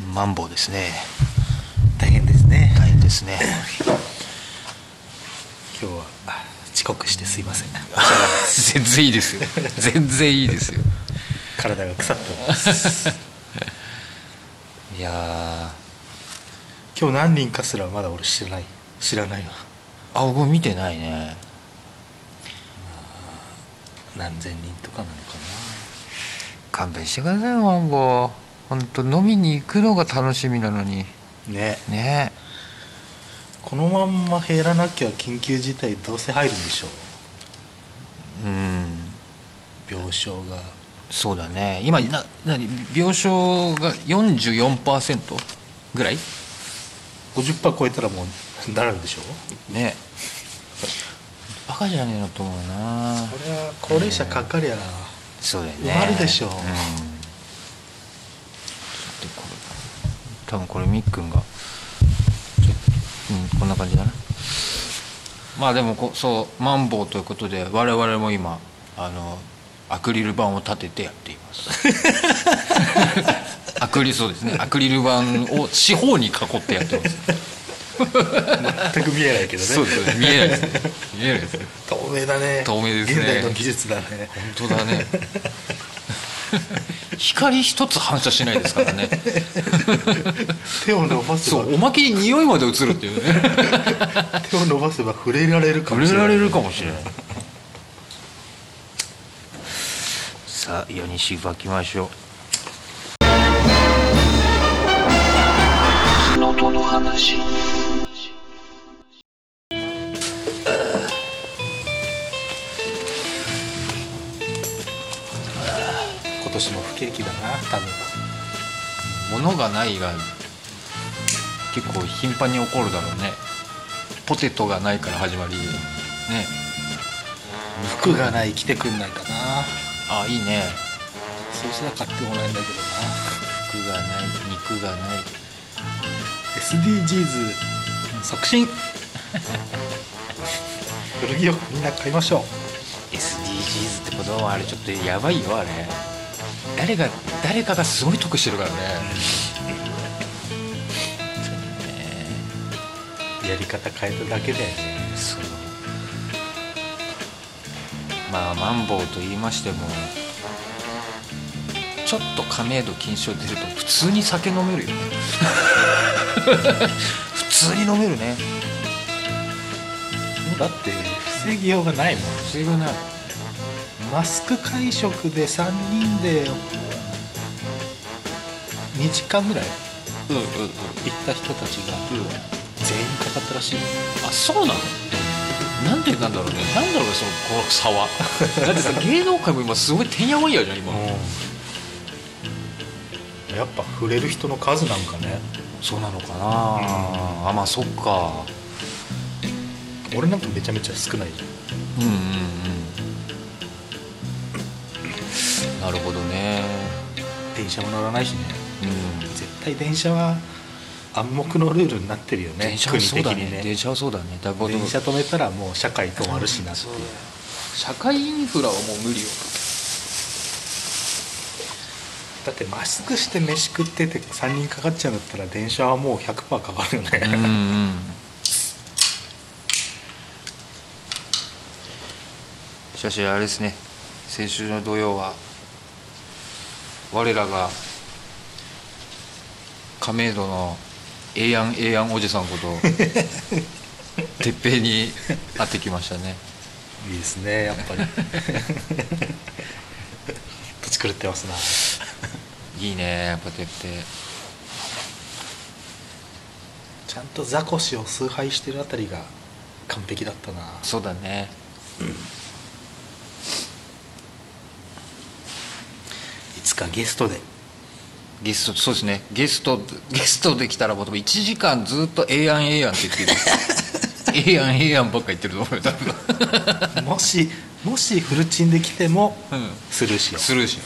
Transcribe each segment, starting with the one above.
マンボウですね。大変ですね。大変ですね。今日は遅刻してすいません。全然いいですよ。全然いいですよ。体が腐ってます。いや今日何人かすらまだ俺知らない。知らないわ。ーあ僕見てないね。何千人とかなのか勘弁してくださいマンボウ本当飲みに行くのが楽しみなのに。なね。ね。このまんま減らなきゃ緊急事態どうせ入るんでしょう。うん。病床が。そうだね。今な何？病床が44%ぐらい？50%超えたらもうなるんでしょう？ね。バカじゃねえのと思うな。これは高齢者かかりゃそうだよね。終わるでしょう。うん、でこれ多分これみっくんがちょうんこんな感じだな。まあでもこそうマンボウということで我々も今あのアクリル板を立ててやっています。アクリそうですね。アクリル板を四方に囲ってやってます。全く見えないけどね。そうですね。見えないですね。見えないですね。透明だね。透明ですね。現代の技術だね。本当だね 光一つ反射しないですからね。手を伸ばせば。そうおまけに匂いまで移るっていうね。手を伸ばせば触れられるか触もしれない。れられるかもしれない。さあ世にしばきましょう年も不景気だな多分。物がないが結構頻繁に起こるだろうね。ポテトがないから始まりね。服がない着てくんないかな。あいいね。そうしたら買ってもらえんだけど服がない肉がない。な SDGs 促進。古着をみんな買いましょう。SDGs ってことはあれちょっとやばいよあれ誰が誰かがすごい得してるからね。やり方変えただけでそう。まあマンボウと言いましてもちょっと亀戸禁止を出ると普通に酒飲めるよね。普通に飲めるね。だって防ぎようがないもん。水分ないマスク会食で3人で2時間ぐらい？うんうんうん。行った人たちが。全員かかったらしい。よあそうなの？なんでなんだろうね。なんだろうねそのこの差は。だってさ芸能界も今すごいてんやわんやじゃん今。やっぱ触れる人の数なんかね。そうなのかな、あまあそっか。俺なんかめちゃめちゃ少ないじゃん。うんうんうん車も乗らないしね。うん。絶対電車は暗黙のルールになってるよね電車は国そうだね。ね。電車はそうだね。だ電車止めたらもう社会止まるしなっていう社会インフラはもう無理よ。だってマスクして飯食ってて3人かかっちゃうんだったら電車はもう100%かかるよね、うんうん。しかしあれですね。先週の土曜は我らが亀戸のええやんええやんおじさんこと 鉄平に会ってきましたね。いいですねやっぱり。土地狂ってますな。いいねやっぱ鉄平ちゃんとザコシを崇拝してるあたりが完璧だったな。そうだね。いつか？ゲストで。ゲストそうですね。ゲストゲストできたらもう多分1時間ずっと「ええやんええやん」って言ってる。ええやんええやんばっか言ってると思うよ多分。もしもしフルチンで来てもうん。スルーしよう。スルーしよ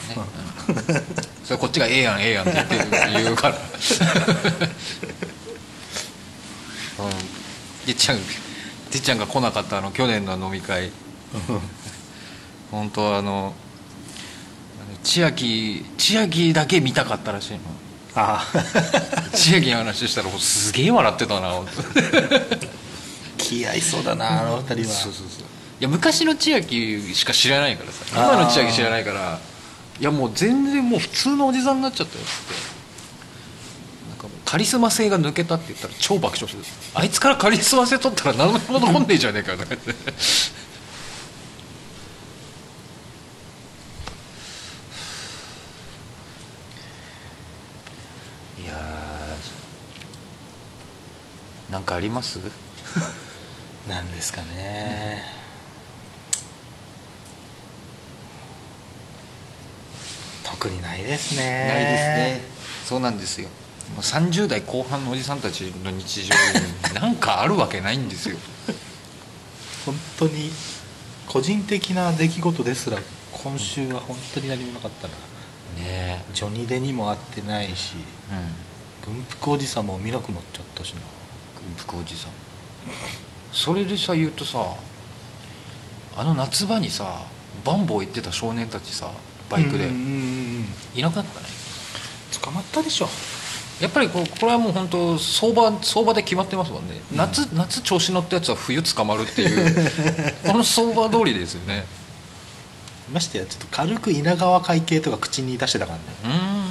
うね、うん。それこっちが「ええやんええやん」って言ってる言うから。うん。てっちゃんてっちゃんが来なかったあの去年の飲み会。本当あの千秋千秋だけ見たかったらしいの。あ 千秋の話したらすげえ笑ってたな 気合いそうだなあの二人は。そうそうそういや昔の千秋しか知らないからさ。今の千秋知らないからいやもう全然もう普通のおじさんになっちゃったよって。なんかもうカリスマ性が抜けたって言ったら超爆笑するあいつからカリスマ性取ったら何も残んねえじゃねえかよとか言っていやーなんかあります？なんですかね、特にないですね。ないですね。そうなんですよ。もう30代後半のおじさんたちの日常に なんかあるわけないんですよ。本当に個人的な出来事ですら今週は本当に何もなかったな。ねジョニー・デにも会ってないしえうん。軍服おじさんも見なくなっちゃったしな軍服おじさん。それでさ言うとさあの夏場にさバンボー行ってた少年たちさバイクで。うんうんうんうんいなくなったね。捕まったでしょ。やっぱりここれはもう本当相場相場で決まってますもんね、夏夏調子乗ったやつは冬捕まるっていう この相場通りですよね。ましてやちょっと軽く稲川会系とか口に出してたからね。うーん。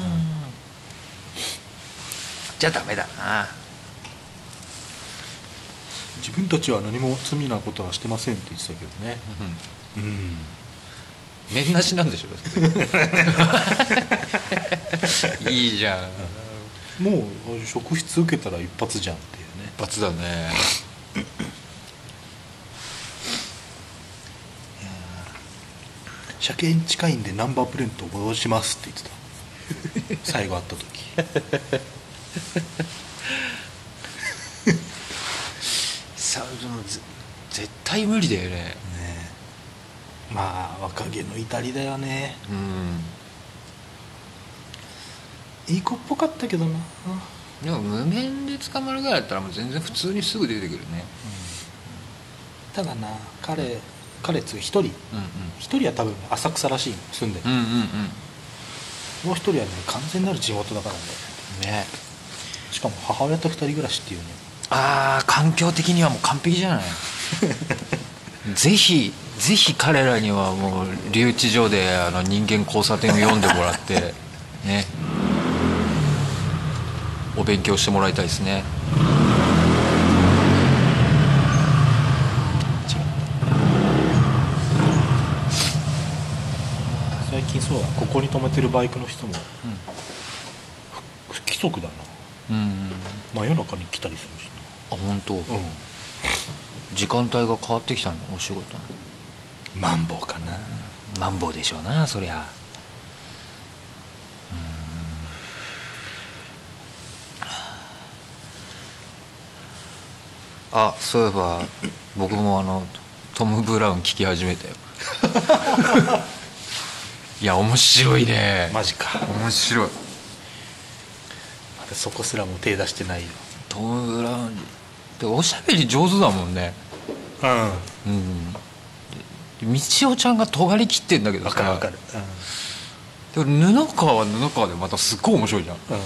じゃあダメだな自分たちは何も罪なことはしてませんって言ってたけどね。うん。面なしなん。でしょいいじゃん。もう職質受けたら一発じゃんっていうね。一発だね。車検近いんでナンバープレート戻しますって言ってた。最後会った時さ絶対無理だよね。ねまあ若気の至りだよね。うん。いい子っぽかったけどな。でも無免で捕まるぐらいだったらもう全然普通にすぐ出てくるね。ただな彼彼っつう一人。うん一人は多分浅草らしいの住んでる、うんうんうんうん。もう一人はね完全なる地元だからね。ね。しかも母親と二人暮らしっていうねああ環境的にはもう完璧じゃない。ぜひぜひ彼らにはもう留置場であの人間交差点を読んでもらって ね。お勉強してもらいたいですね。最近そうだ。ここに止めてるバイクの人も不不規則だな。うん、うん、真夜中に来たりするしあ本当、な時間帯が変わってきたの？お仕事の。うんマンボウかな。マンボウでしょうなそりゃ。あそういえば僕もあのトム・ブラウン聞き始めたよ。いや面白いね。マジか。面白い。まだそこすらも手出してないよトム・ブラウンでおしゃべり上手だもんね。うん。うん。で道夫ちゃんが尖り切ってんだけどさ。わかるわかる。でも布川は布川でまたすっごい面白いじゃん。うん、うん、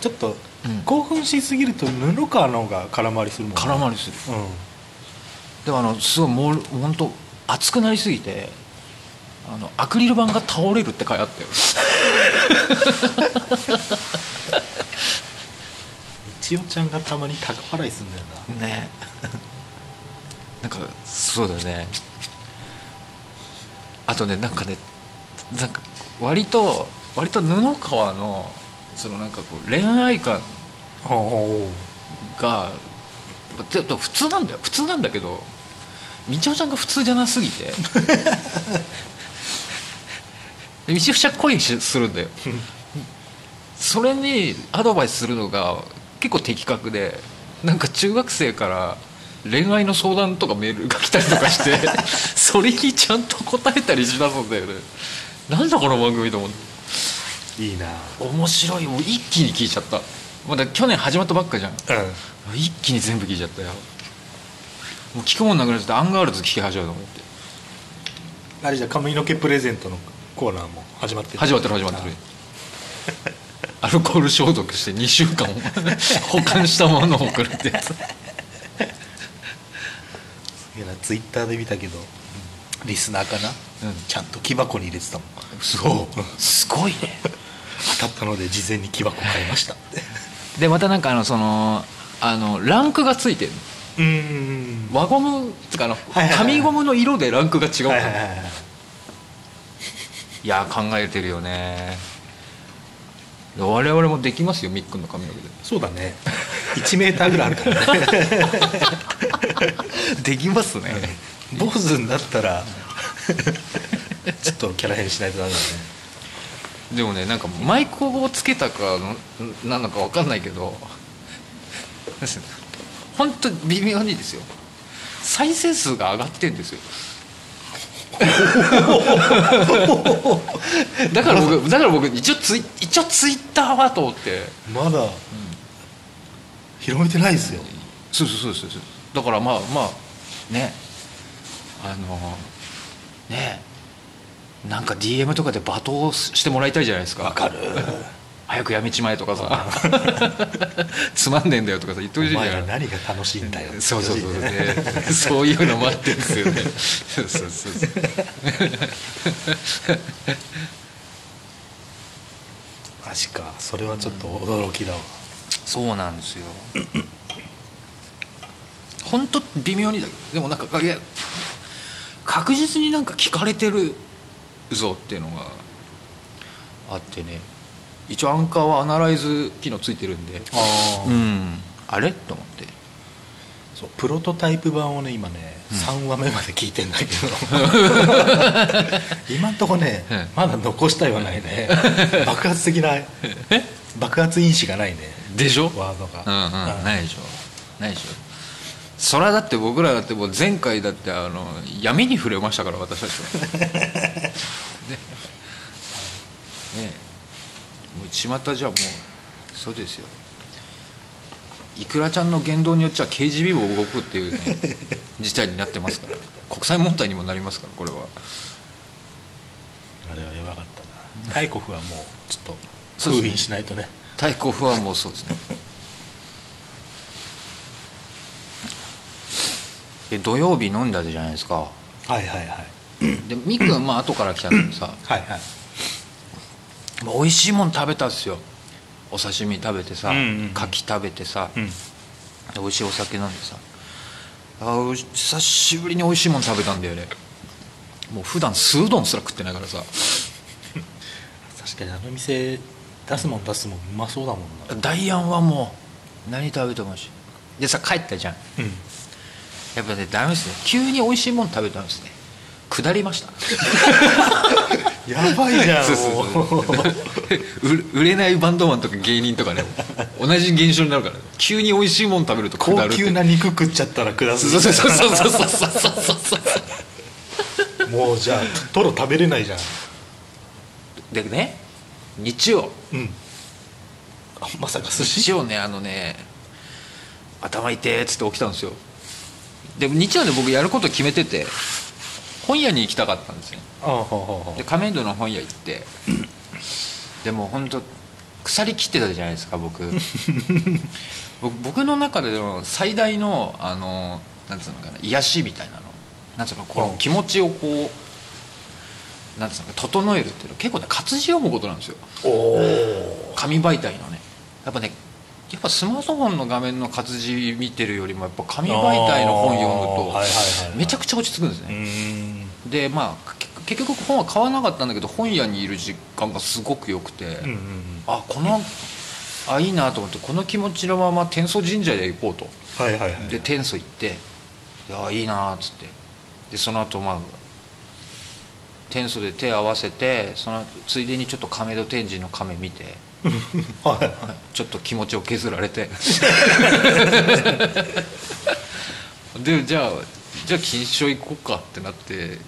ちょっとうん。興奮しすぎると布川の方が空回りするもんね。空回りする。うん。でもあのすごいもう本当熱くなりすぎてあのアクリル板が倒れるって書いてあったよ 千代ちゃんがたまに高払いすんだよな。ね。なんかそうだよね。あとねなんかねなんか割と割と布川のそのなんかこう恋愛観がちょっと普通なんだよ。普通なんだけどみちおちゃんが普通じゃなすぎて。みちおちゃん恋するんだよ。それにアドバイスするのが結構的確でなんか中学生から恋愛の相談とかメールが来たりとかして それにちゃんと答えたりしだすんだよね。なんだこの番組と思って。いいな。面白い。もう一気に聞いちゃった。まだ去年始まったばっかじゃん。うん。一気に全部聞いちゃったよ。もう聞くもんなくなっちゃってアンガールズ聞き始めたと思って。あれじゃ髪の毛プレゼントのコーナーも始まってる。始まってる始まってるアルコール消毒して2週間保管したものを送るってやつ。いやツイッターで見たけどリスナーかな、うん。ちゃんと木箱に入れてたもん。そうすごいね。当たったので事前に木箱買いました。でまたなんかあのそのあのランクがついてるうーん。輪ゴムつかあのはいはいはい紙ゴムの色でランクが違うから、はいいや考えてるよね我々もできますよみっくんの髪の毛で。そうだね。1メーターぐらいあるからね。できますね。坊主になったらちょっとキャラ変しないとダメだね。でもねなんかマイクをつけたかのなのか分かんないけど本当微妙にですよ。再生数が上がってんですよ だから僕だから僕一応ツイ一応ツイッターはと思って。まだ、広めてないですよ。そうそうそうそうそう。だからまあまあね。あのね。なんか DM とかで罵倒してもらいたいじゃないですか。わかる早くやめちまえとかさ。つまんねえんだよとかさ言ってほしいじゃないお前ら何が楽しいんだよ。そうそうそう、ねね、そういうのもあってんですよね。そうそうそうそう。マジか。それはちょっと驚きだわ、そうなんですよ。本当微妙にだけどでもなんかいや確実になんか聞かれてるぞっていうのがあってね一応アンカーはアナライズ機能ついてるんでああうん。あれ？と思って。そうプロトタイプ版をね今ね、3話目まで聞いてんだけど。今んとこね、うんまだ残したいはないね。爆発的な爆発因子がないね。でしょ？ワードが、うんうん。うん。ないでしょ。ないでしょ。それはだって僕らだってもう前回だってあの闇に触れましたから私たちは。ね。ね。えもう巷じゃもうそうですよ。いくらちゃんの言動によっちゃ KGB も動くっていうね事態になってますから。国際問題にもなりますからこれは。あれはやばかったな。タイコフはもうちょっと封印しないとね。太鼓不安もそうですね。で土曜日飲んだじゃないですか。はいはいはい。でみっくんまあ後から来たのにさ。はいはい。まあ美味しいもん食べたっすよ。お刺身食べてさ、うんうんうん。牡蠣食べてさ、うん。美味しいお酒飲んでさ。あー久しぶりに美味しいもん食べたんだよね。もう普段酢うどんすら食ってないからさ。確かにあの店出すもん出すもんうまそうだもんな。ダイアンはもう何食べても美味しい。でさ帰ったじゃん。うん。やっぱねダメですね。急に美味しいもん食べたんですね。下りました やばいじゃんそうそう 売れないバンドマンとか芸人とかね同じ現象になるから、急に美味しいもん食べると下る高級な肉食っちゃったら下すそうそうそうそうそうそうそうもうじゃあトロ食べれないじゃんでね日曜、うん、あまさか寿司日曜ねあのね頭痛えっつって起きたんですよでも日曜ね僕やること決めてて本屋に行きたかったんですよ。で亀戸の本屋行ってでも本当腐りきってたじゃないですか僕。僕僕の中での最大のあのなんつうのかな癒しみたいなの。なんつうのこの気持ちをこうなんつうのか整えるっていうの。は結構ね活字読むことなんですよ。紙媒体のね。やっぱねやっぱスマートフォンの画面の活字見てるよりもやっぱ紙媒体の本読むとめちゃくちゃ落ち着くんですうね、んでまあけ結局本は買わなかったんだけど本屋にいる時間がすごく良くて、うんうんあこのあいいなと思ってこの気持ちのまま天祖神社で行こうと。はいはいはい。で天祖行っていやいいなっつって。でその後まあ天祖で手合わせてその後ついでにちょっと亀戸天神の亀見て はい。ちょっと気持ちを削られて。でじゃあじゃあ錦糸町行こうかってなって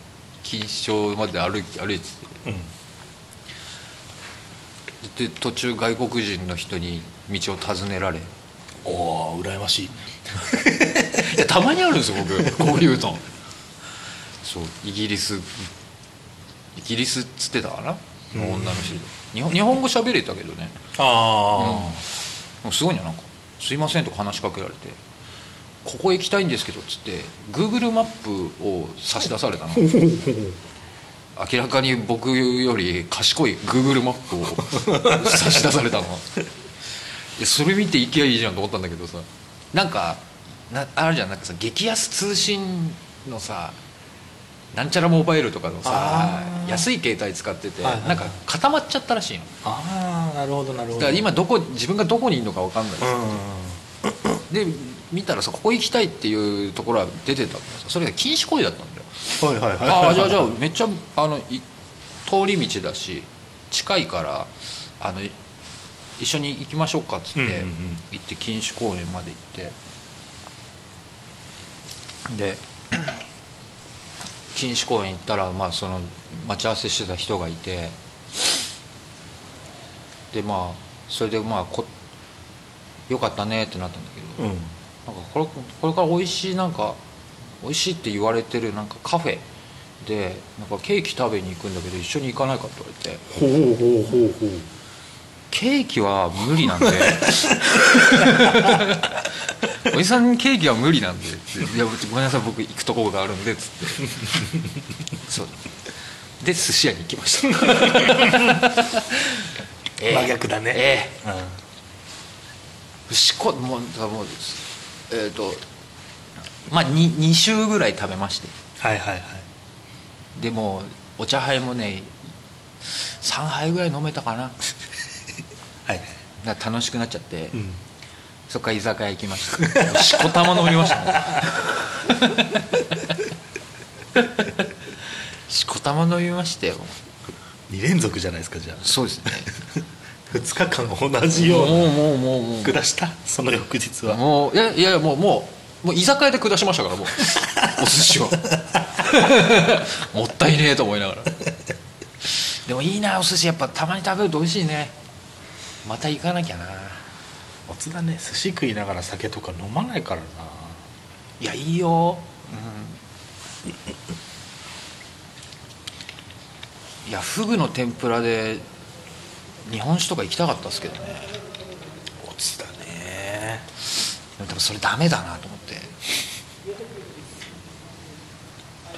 錦糸町まで歩き歩いてうんて。で途中外国人の人に道を尋ねられ。いおお羨ましい。やたまにあるんですよ僕。こういうのそうイギリス。イギリスっつってたかな？の女の人で、日本日本語喋れたけどね。あもうすごいねなんか「すいません」とか話しかけられて「ここ行きたいんですけど」っつって Google マップを差し出されたの。明らかに僕より賢い Google マップを差し出されたの。いやそれ見て行きゃいいじゃんと思ったんだけどさ。なんかなあるじゃん。なんかさ激安通信のさなんちゃらモバイルとかのさ安い携帯使ってて、はいはいはい。なんか固まっちゃったらしいの。ああなるほどなるほど。だから今どこ自分がどこにいるのか分かんない、うん。で見たらさここ行きたいっていうところは出てたのさそれが禁止行為だったんだよ。はいはいはい。ああじゃあじゃあめっちゃあのい通り道だし近いからあのい一緒に行きましょうかっつって、うんうんうん。行って錦糸公園まで行って。で錦糸公園行ったら、まあ、その待ち合わせしてた人がいて。でまあそれでまあこよかったねってなったんだけど、うんなんかこれこれから美味しいなんか美味しいって言われてるなんかカフェでなんかケーキ食べに行くんだけど一緒に行かないかって言われて。ほうほうほうほう。ケーキは無理なんで。おじさんケーキは無理なんでいやごめんなさい僕行くところがあるんでっつって。そう。で寿司屋に行きました。ええ真逆だね。ええ。うん。しこもうだもうえっ、とまあ 2, 2週ぐらい食べまして。はいはいはい。でもお茶杯もね3杯ぐらい飲めたかな。はいだ楽しくなっちゃって、うん。そっから居酒屋行きました。しこたま飲みましたね。しこたま飲みましたよ。2連続じゃないですかじゃあ。そうですね2日間同じようもうもうもうもう。下したその翌日は。もういやいやもうもうもう居酒屋で下しましたからもうお寿司をもったいねえと思いながらでもいいなお寿司やっぱたまに食べると美味しいねまた行かなきゃなおつだね寿司食いながら酒とか飲まないからないやいいよ、うん、いやフグの天ぷらで日本酒とか行きたかったですけどね。おつだね。でも多分それダメだなと思って。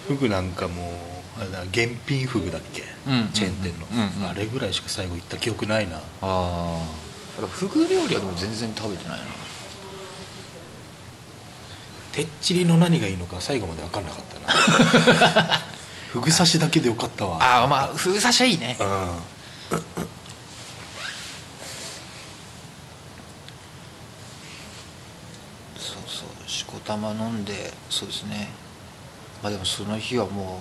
フグなんかもあれだ現品フグだっけ、うんチェーン店の、うんうんあれぐらいしか最後行った記憶ないな。ああフグ料理はでも全然食べてないな。てっちりの何がいいのか最後まで分かんなかったな。フグ刺しだけでよかったわ。ああまあフグ刺しはいいね。うんそうそうしこたま飲んでそうですね。まあでもその日はも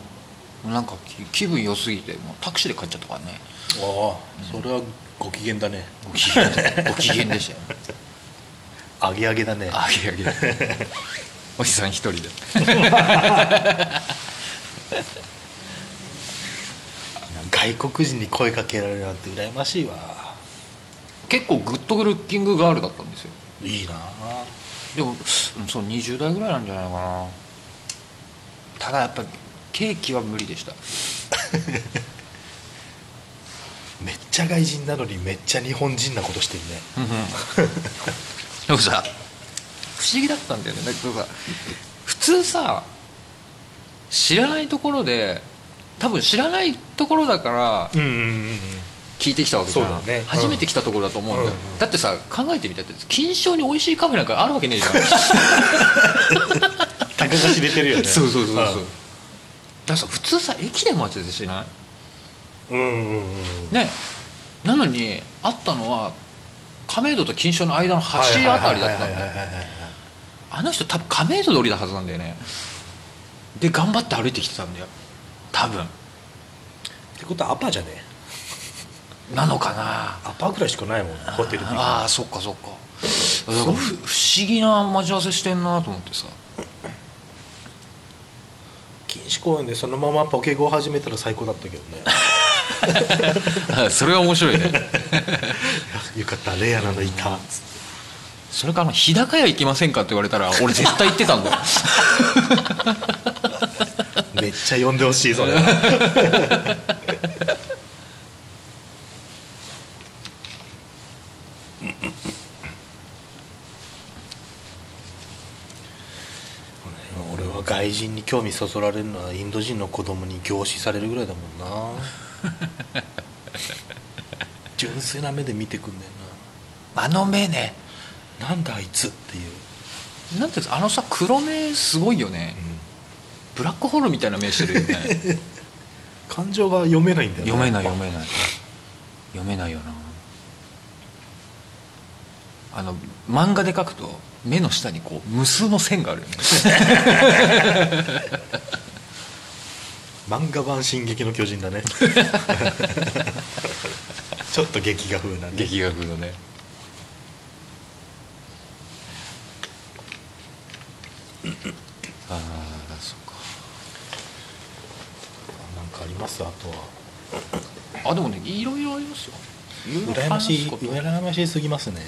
うなんか気気分良すぎてもうタクシーで帰っちゃったからね。ああそれはご機嫌だね。ご機嫌でご機嫌でしたよ。あげあげだね。あげあげ。おじさん一人で。外国人に声かけられるなんて羨ましいわ。結構グッドルッキングガールだったんですよ。いいなでもうんそう20代ぐらいなんじゃないかな。ただやっぱケーキは無理でした。めっちゃ外人なのにめっちゃ日本人なことしてるね。でもさ不思議だったんだよね。だけどさ普通さ知らないところで多分知らないところだからうんうんうん聞いてきたわけじゃん、そうだね。うん。初めて来たところだと思うんだよ、うん。うんだってさ考えてみたって金賞に美味しいカフェなんかあるわけねえじゃん。たかが知れてるよね。そうそうそうそう。だからさ普通さ駅で待ち合しない？うんうんうんうん。ね。なのにあったのは亀戸と金賞の間の橋あたりだったんだよ。あの人多分亀戸通りだはずなんだよね。で頑張って歩いてきてたんだよ。多分。ってことはアパじゃねなのかな。アパぐらいしかないもんホテルああそっかそっか。だからふ不思議な待ち合わせしてんなと思ってさ。錦糸公園でそのままポケゴを始めたら最高だったけどね。それは面白いね。よかったレアなのいた。つってそれから日高屋行きませんかって言われたら俺絶対行ってたんだよ。めっちゃ呼んでほしいそれ俺は外人に興味そそられるのはインド人の子供に凝視されるぐらいだもんな。純粋な目で見てくんだよあの目ね。ななんだあいつっていう、なんていうんですかあのさ黒目すごいよね。ブラックホールみたいな目してるよね。感情が読めないんだよね読めない読めない。読めないよな。あの漫画で描くと目の下にこう無数の線があるよね。ぱ漫画版「進撃の巨人」だね。ちょっと劇画風なね劇画風のね。ああそっか。なんかあります？あとは。あでもねいろいろありますよ。羨ましい羨ましすぎますね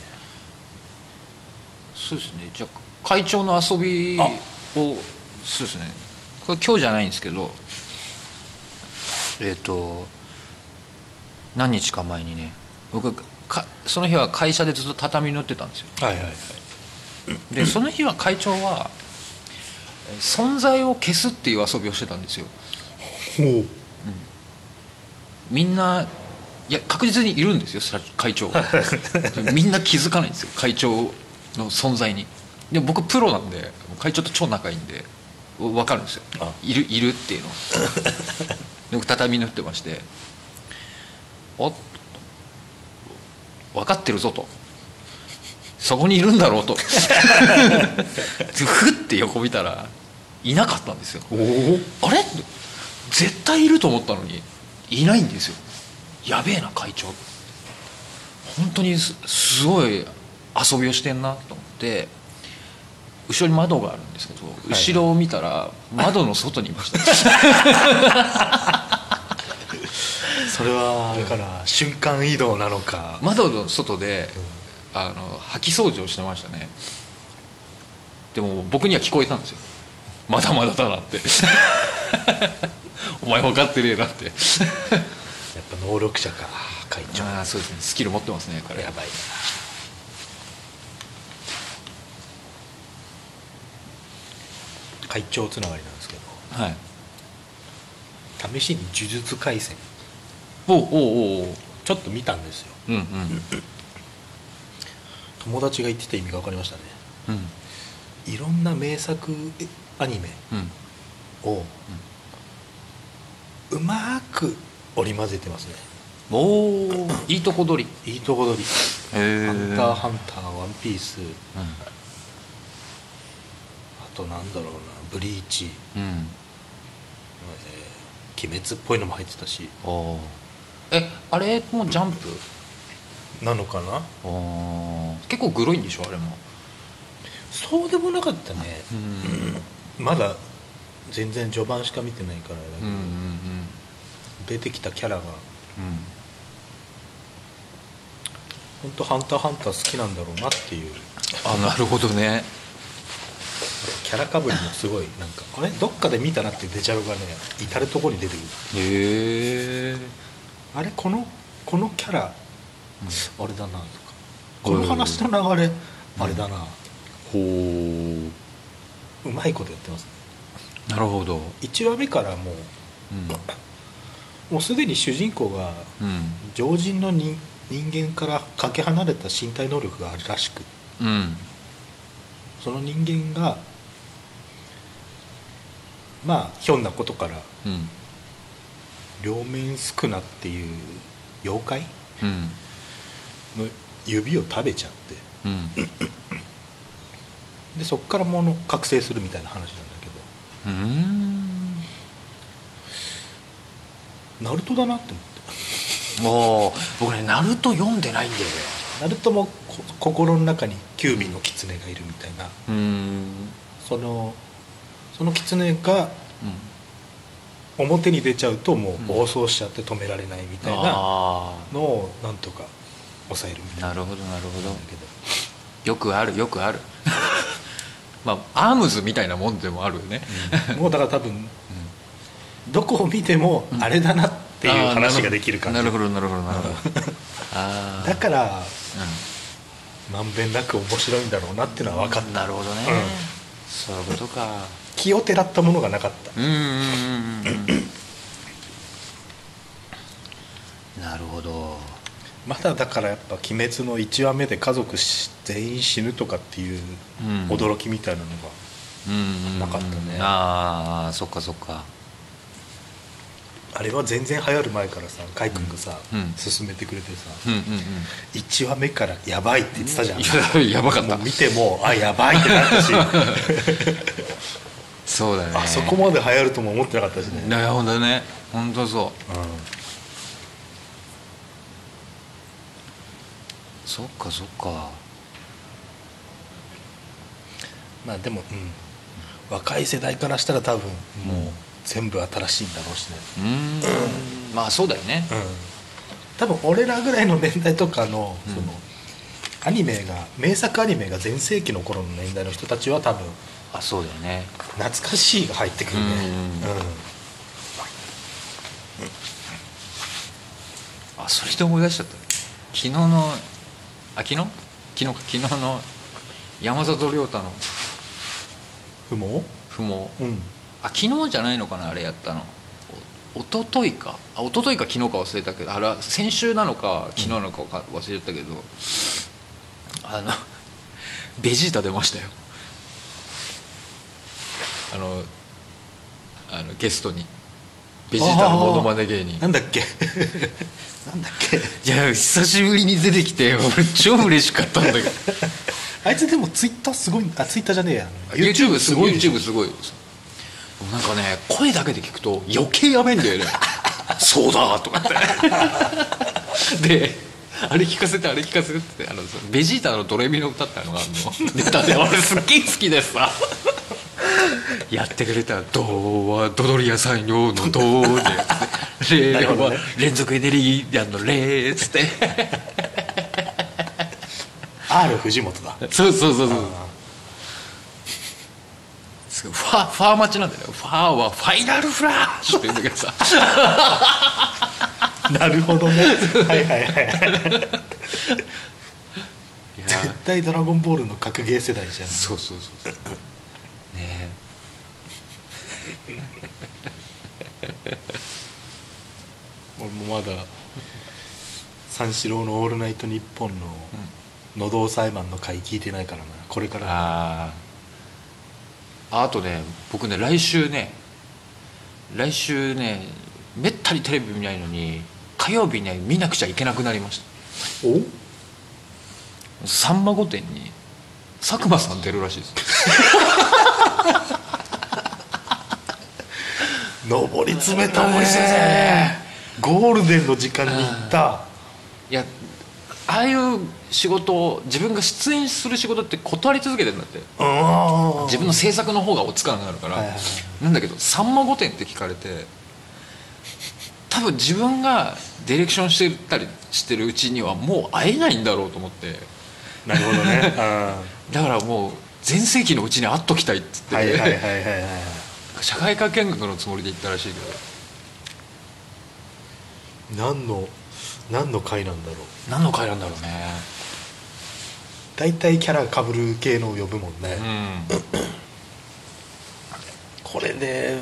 そうですね。じゃあ会長の遊びをあそうですね。これ今日じゃないんですけどえっ、と何日か前にね僕かその日は会社でずっと畳乗ってたんですよ。はいはいはい。でその日は会長はえー存在を消すっていう遊びをしてたんですよ。ほう。みんないや確実にいるんですよ社会長 みんな気づかないんですよ会長の存在に。でも僕プロなんで会長と超仲いいんで分かるんですよ。あ。いるいるっていうの。で僕畳塗ってましておっ分かってるぞと。そこにいるんだろうと。ふって横見たらいなかったんですよ。あれ？絶対いると思ったのにいないんですよ。やべえな会長。本当にすすごい遊びをしてんなと思って後ろに窓があるんですけど、い後ろを見たら窓の外にいました。それはだから瞬間移動なのか。窓の外であの掃き掃除をしてましたね。でも僕には聞こえたんですよ。まだまだだなって。お前分かってねえなって。やっぱ能力者か会長。ああそうですね。スキル持ってますね彼。やばいな会長つながりなんですけど。はい。試しに「呪術廻戦。おうおうおうおう」ちょっと見たんですよ。うんうん。友達が言ってた意味が分かりましたね。うん。いろんな名作えアニメうん。をうまく織り交ぜてますね。おおいいとこ取り。いいとこ取り「へえハンターハンター」「ワンピース」あとなんだろうな「ブリーチ」うん、鬼滅っぽいのも入ってたし。えあれもジャンプ？なのかな？結構グロいんでしょあれも。そうでもなかったね。うん。まだ全然序盤しか見てないからだけど、うんうんうん。出てきたキャラが。うん。本当ハンターハンター」好きなんだろうなっていう。あなるほどねキャラかぶりもすごいなんかあれ？どっかで見たなってデジャブがね至る所に出てくる。へえあれ？このこのキャラ、あれだなとか。この話の流れ、あれだな、ほう。まいことやってます。ねうなるほど。1話目からもうもうすでに主人公がうん。常人の人人間からかけ離れた身体能力があるらしく。うんうん。その人間がまあひょんなことからうん。両面スクナっていう妖怪？うん。の指を食べちゃって。うん。でそこからもの覚醒するみたいな話なんだけうん。どナルトだなって思って。おー僕ねナルト読んでないんだよね。ナルトもこ心の中にキュービの狐がいるみたいな。うん。そのその狐がうん。表に出ちゃうともううん。暴走しちゃって止められないみたいなあのをなんとか抑えるみたいな。あなるほどなるほど。よくあるよくある。まあアームズみたいなもんでもあるよね、もうだから多分どこを見てもあれだなっていう話ができる感じ。なるほどなるほどなるほど。だからまんべんなく面白いんだろうなっていうのは分かった。なるほどね、うん。そういうことか気をてらったものがなかった。うんうんうんうん。なるほど。まだだからやっぱ「鬼滅」の1話目で家族し全員死ぬとかっていううん驚きみたいなのが、うんうんうん。なかったね。ああそっかそっか。あれは全然流行る前からさ海君がさ、うん。勧めてくれてさ、うんうんうん。1話目からやばいって言ってたじゃん、い ややばかった。見てもあやばいってなったし そうだね。あそこまで流行るとも思ってなかったしね、なるほどね。本当そう。うそっかそっか。ん、まあでも、うん、若い世代からしたら多分もう全部新しいんだろうしね、うーん。まあそうだよね。うん、多分俺らぐらいの年代とかのうん。その、アニメが名作アニメが全盛期の頃の年代の人たちは多分あそうだよね。懐かしいが入ってくるね。うんうんあそれで思い出しちゃった。昨日のあ昨日？昨日か。昨日の山里亮太の。不毛不毛うん。あ昨日じゃないのかなあれやったの。お一昨日か。あ一昨日か昨日か忘れたけど。あれは先週なのか昨日なのかか忘れちゃったけど、あのベジータ出ましたよあのあのゲストにベジータのモノマネ芸人。なんだっけ？なんだっけ？いや久しぶりに出てきて俺超嬉しかったんだけど。あいつでもツイッターすごいあツイッターじゃねえや。YouTube すごい YouTube すごいなんかね声だけで聞くと余計やべえんだよね。そうだとかって。で あれ聞かせてあれ聞かせてってあのベジータのドレミの歌ってあるのがあるの。ネタで俺すっげえ好きでさ。やってくれたら「ドはドドリ屋さんよ」の「ド」で。やって「レは連続エネルギー弾の「レ」っつって。R 藤本だ。そうそうそうそう。あすごいファーファー待ちなんだよファーはファイナルフラッシュって言うんだけどさ。ー なるほどね。はいはいはい。絶対ドラゴンボールの格ゲー世代じゃん。そうそうそうそう。ね 俺もまだ三四郎の「オールナイトニッポン」の「のど裁判」の回聞いてないからな。これから。あああとね僕ね来週ね来週ねめったにテレビ見ないのに火曜日ね見なくちゃいけなくなりました。お「さんま御殿」に佐久間さん出るらしいです。上り詰めた思いしてねゴールデンの時間に行った。いやああいう仕事を自分が出演する仕事って断り続けてるんだって。うん自分の制作の方がおつかなくなるから、はいはいはい。なんだけど「さんま御殿」って聞かれて多分自分がディレクションしてたりしてるうちにはもう会えないんだろうと思って。なるほどね。だからもう全盛期のうちに会っときたいっつって、はいはいはいはいはいはい。社会科見学のつもりで行ったらしいけど。何の何の回なんだろう。何の会なんだろうね。大体キャラかぶる系のを呼ぶもんね、うん。これで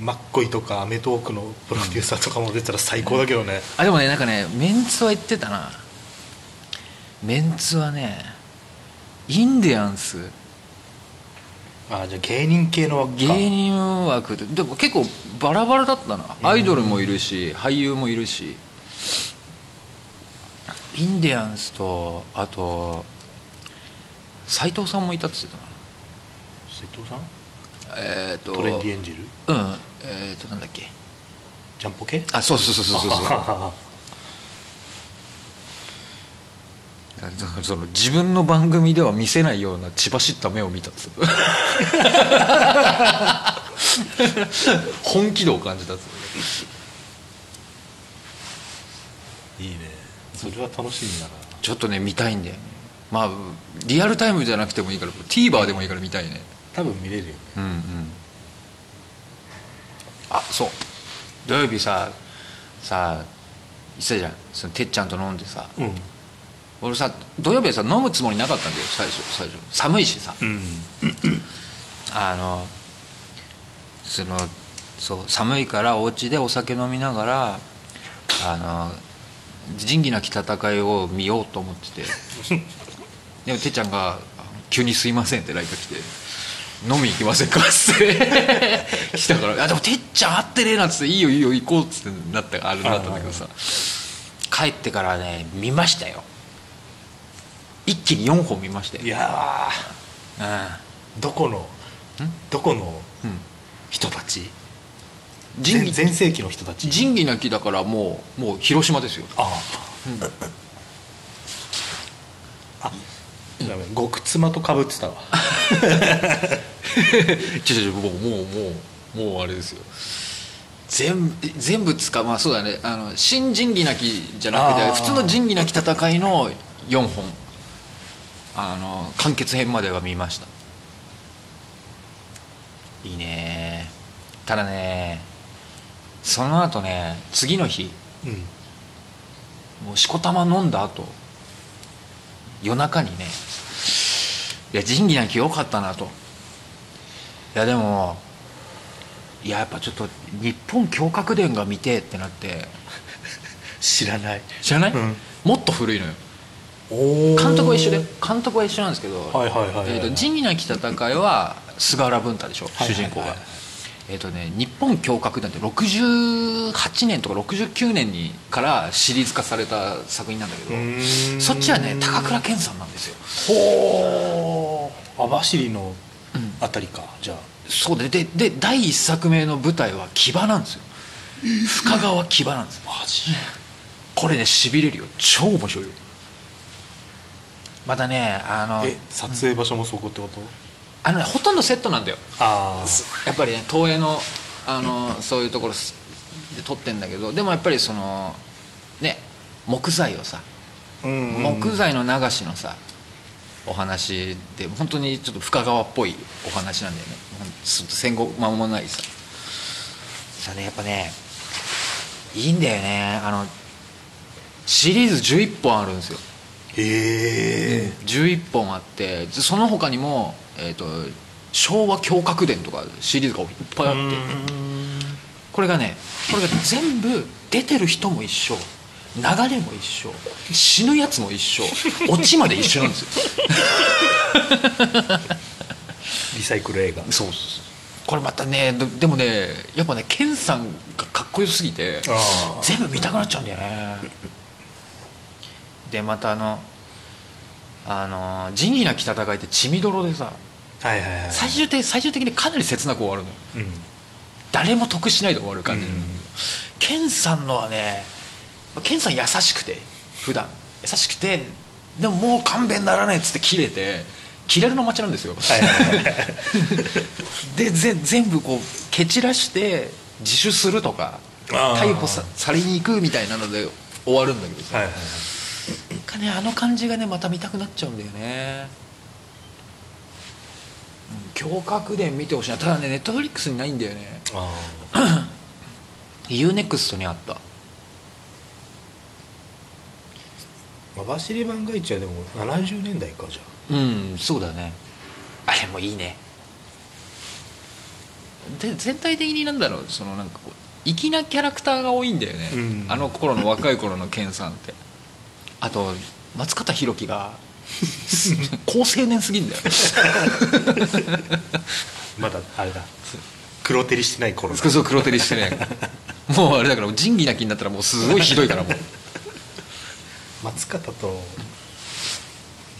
マッコイとかアメトーークのプロデューサーとかも出たら最高だけどね、あでもねなんかねメンツは言ってたな。メンツはねインディアンス。ああじゃあ芸人系の枠か。芸人枠ででも結構バラバラだったな。アイドルもいるし俳優もいるし。インディアンスとあと斎藤さんもいたって言って瀬戸さん？たなえっ、とトレンディエンジェル？うんえっ、となんだっけ？ジャンポケ？あそうそうそうそうそうそう。その自分の番組では見せないような血走った目を見たっつって本気度を感じたっいいね。それは楽しみだな。ちょっとね見たいんだよね。まあリアルタイムじゃなくてもいいから TVer でもいいから見たいね。多分見れるよね。うんうんあそう。土曜日ささ言ってたじゃん。そのてっちゃんと飲んでさ。うん。俺さ土曜日はさ飲むつもりなかったんだよ最初最初。寒いしさ。うん。あのそのそう寒いからお家でお酒飲みながらあの仁義なき戦いを見ようと思ってて。でもてっちゃんが「急にすいません」って LINE が来て「飲み行きませんか?」っつって。来たから「あでもてっちゃん会ってねえな」っつって「いいよいいよ行こう」っつってなったあれなったんだけどさ。帰ってからね見ましたよ。一気に4本見ましたよ。いやうん。ーどこのどこのうん。人たち？仁義全全盛期の人たち？仁義なきだからもうもう広島ですよ。ああ、あダメ極妻とかぶってたわ。ちょちょもうもうもうもうあれですよ全全部使うまあそうだねあの新仁義なきじゃなくて普通の仁義なき戦いの4本あの完結編までは見ましたいいねただねその後ね次の日うんもうしこたま飲んだ後夜中にねいや仁義なき良かったなと。いやでもいややっぱちょっと日本胸郭伝が見てえってなって知らない。知らない、うん。もっと古いのよ。お監督は一緒で監督は一緒なんですけどはいはいはいはいえーと仁義なき戦いは菅原文太でしょ、はいはいはい。主人公が。えっ、とね日本胸郭伝って68年とか69年にからシリーズ化された作品なんだけどそっちはね高倉健さんなんですよ網走のあたりか、じゃあ。そうででで第1作目の舞台は木場なんですよ。深川木場なんですよ。マジ？これねしびれるよ。超面白いよ。またねあのえ撮影場所もそこってこと、あのねほとんどセットなんだよ。あやっぱりね東映のあのそういうところすで撮ってんだけどでもやっぱりそのね木材をさあ、うん。木材の流しのさお話で本当にちょっと深川っぽいお話なんだよね。戦後間もないさ。さねやっぱねいいんだよね。あのシリーズ11本あるんですよ。へえ。11本あってでその他にも、えー、と昭和胸郭伝とかシリーズがいっぱいあって。これがねこれが全部出てる人も一緒流れも一緒。死ぬやつも一緒。オチまで一緒なんですよ。リサイクル映画。そうそうそう。これまたねででもねやっぱねケンさんがかっこよすぎて全部見たくなっちゃうんだよね。でまたあのあの仁義なき戦いって血みどろでさはいはいはい。最終的最終的にかなり切なく終わるのよ。うん。誰も得しないで終わる感じ、うん。ケンさんのはねケンさん優しくて普段。優しくてでももう勘弁ならないっつって切れて切れるの待ちなんですよ、でぜ全部こう蹴散らして自首するとか逮捕さされに行くみたいなので終わるんだけどさ、はいはいはい。かねあの感じがねまた見たくなっちゃうんだよね。うん胸郭伝見てほしいな。ただねネットフリックスにないんだよね。あ UNEXT にあったあ網走番外地はでも70年代かじゃうんそうだね。あれもいいね。で全体的になんだろうそのなんかこう粋なキャラクターが多いんだよね、うん。あの頃の若い頃の健さんって。あと松方弘樹が 高青年すぎんだよ。あ まだあれだ。黒照りしてない頃だ。そうそう黒照りしてねもうあれだから仁義なきになったらもうすごいひどいからもう松方と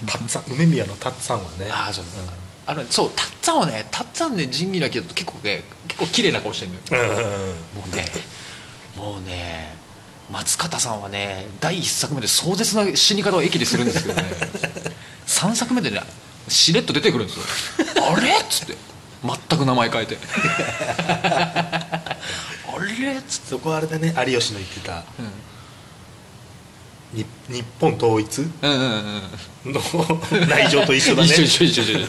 たっつぁん梅宮のんはね。ああそう。あのそうたっつぁんはねたっつぁんね仁義だと結構ね結構綺麗な顔してるのよ。うんうんうんもうねもうね松方さんはね第1作目で壮絶な死に方を駅でするんですけどね。3作目でねしれっと出てくるんですよ。あれ？っつって。全く名前変えて。あれ？っつって、そこはあれだね有吉の言ってた。うん。に日本統一？うんうんうんうん。の内情と一緒だね。一緒一緒一緒一緒。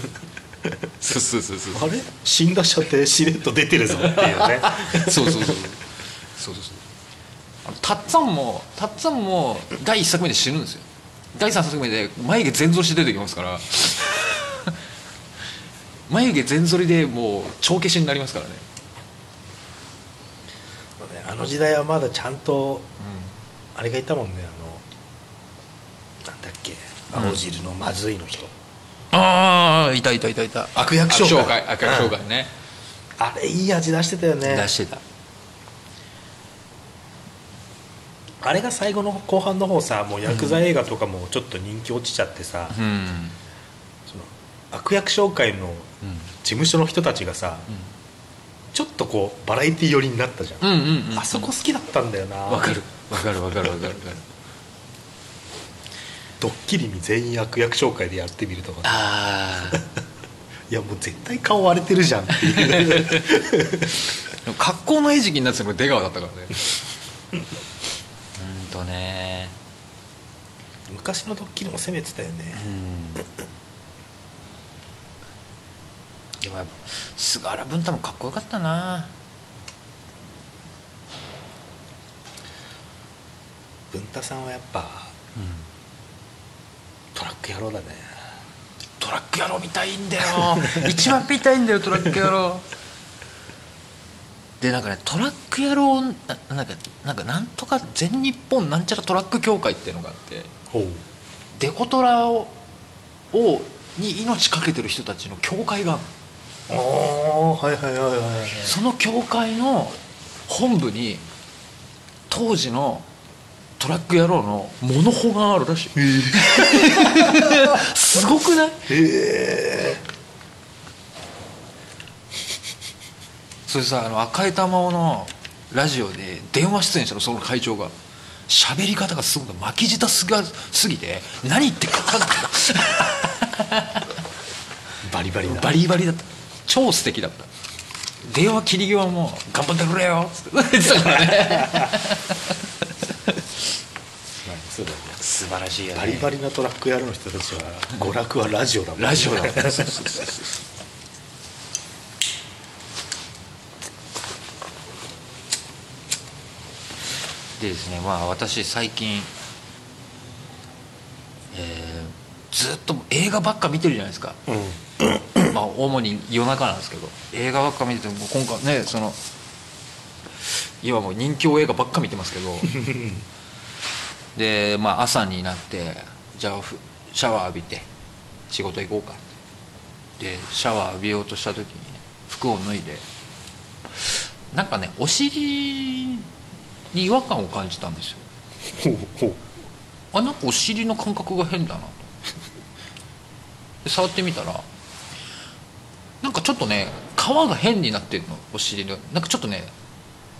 そうそうそうそう。あれ？死んだ者ってしれっと出てるぞっていうね。そうそうそうそう。そうそうそう。あのたっつぁんもたっつぁんも第一作目で死ぬんですよ。第3作目で眉毛全剃りして出てきますから。眉毛全剃りでもう帳消しになりますからね、あの時代はまだちゃんとあれがいたもんね青汁のまずいの人、ああいたいたいたいた。悪役商会悪役商会ね、あれいい味出してたよね。出してた。あれが最後の後半の方さもうヤクザ映画とかもちょっと人気落ちちゃってさ、うん。その悪役商会の事務所の人たちがさ、ちょっとこうバラエティ寄りになったじゃん、うんうんうん。あそこ好きだったんだよな。わかる。わかるわかるわかるわかるドッキリに全員悪役紹介でやってみるとか。ああ いやもう絶対顔割れてるじゃんっていう。格好の餌食になってたのが出川だったからね。うんとね。昔のドッキリも攻めてたよね。うん。でもやっぱ菅原文太もかっこよかったな。文太さんはやっぱトラック野郎だね。トラック野郎見たいんだよ。一番見たいんだよトラック野郎。でなんかねトラック野郎ななんかなんかなんとか全日本なんちゃらトラック協会っていうのがあって。ほう。デコトラををに命かけてる人たちの協会があはいはいはいはいはい。その協会の本部に当時のトラック野郎のモノホがあるらしい。すごくない？へえ。それさあの赤い玉緒のラジオで電話出演したのその会長が。喋り方がすごく巻き舌すがすぎて何言ってるか分かんないバリバリだ。バリバリだった。超素敵だった。電話切り際も「頑張ってくれよ」っつって。言ってたからねそうだよね。素晴らしいよね。バリバリなトラック野郎の人たちは娯楽はラジオだもんラジオだもん。でですねまあ私最近えーずっと映画ばっか見てるじゃないですか。うん。まあ主に夜中なんですけど。映画ばっか見ててもう今回ねその今もう人気映画ばっか見てますけど でまあ朝になってじゃあふシャワー浴びて仕事行こうかでシャワー浴びようとした時にね服を脱いでなんかねお尻に違和感を感じたんですよ。ほうほう。あなんかお尻の感覚が変だなと。で触ってみたらなんかちょっとね皮が変になってるのお尻の。なんかちょっとね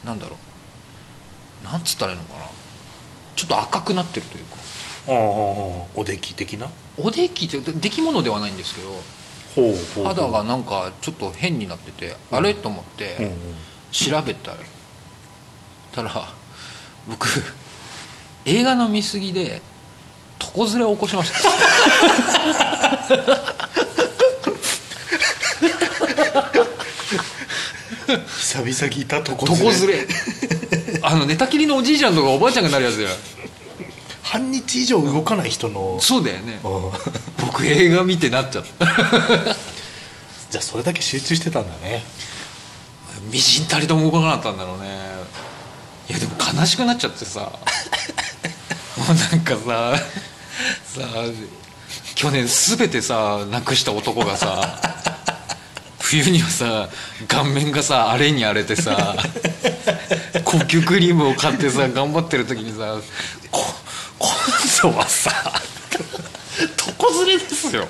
なんだろう。なんつったらいいのかなちょっと赤くなってるというか。おでき的な？おできって出来物ではないんですけど。ほうほう肌がなんかちょっと変になってて、あれと思って、調べたらたら僕映画の見過ぎで床ずれを起こしました。久々聞いたとこ床ずれあの寝たきりのおじいちゃんとかおばあちゃんがなるやつだよ半日以上動かない人のそうだよね。うん。僕映画見てなっちゃった。じゃあそれだけ集中してたんだね。みじんたりとも動かなかったんだろうね。いやでも悲しくなっちゃってさ。もうなんかささ去年全てさなくした男がさ 冬にはさ顔面がさ荒れに荒れてさ高級クリームを買ってさ頑張ってる時にさこ今度はさ 床ずれですよ。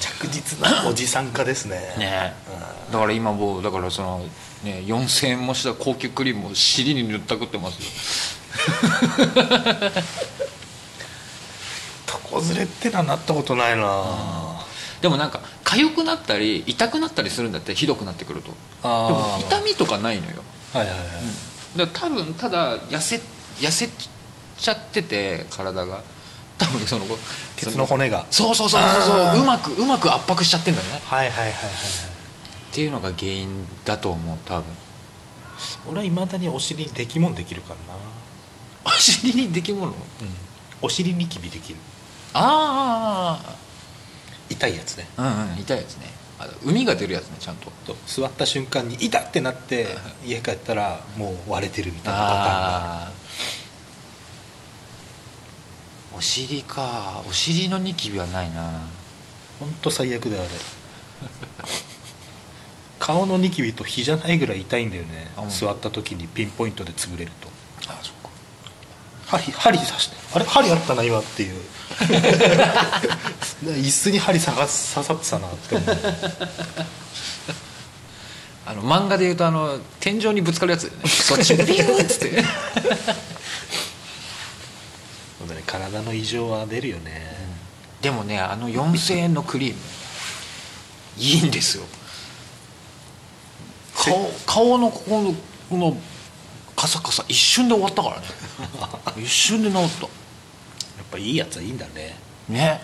着実なおじさん化ですね。ねだから今もうだからそのね4000円もした高級クリームを尻に塗ったくってますよ。床ずれってのはなったことないなでもなんか痒くなったり痛くなったりするんだってひどくなってくると。あでも痛みとかないのよ。はいはいはい、だから多分ただ痩せ痩せちゃってて体が。多分そのケツの骨が。そうそうそうそう。ううまくうまく圧迫しちゃってんだよね。はいはいはいはいっていうのが原因だと思う多分。俺はいまだにお尻にできもんできるからな。お尻にできもの？おお尻ニキビできる。あ痛いやつね。あうんうん痛いやつね。あの海が出るやつねちゃんと。と座った瞬間に痛ってなって家帰ったらもう割れてるみたいなパターンが。ああお尻か。お尻のニキビはないな。ほんと最悪だよあれ。顔のニキビと比じゃないぐらい痛いんだよね。座った時にピンポイントで潰れると。あそっか針針刺してあれ針あったな今っていう。椅子に針刺さ刺さってたなって思う。あの漫画でいうとあの天井にぶつかるやつだよね。そっちビューッつって。そうだね体の異常は出るよね、でもねあの4000円のクリームいいんですよ。顔顔のここのこのカサカサ一瞬で終わったからね。一瞬で治っやっぱいいやつはいいんだね。たね。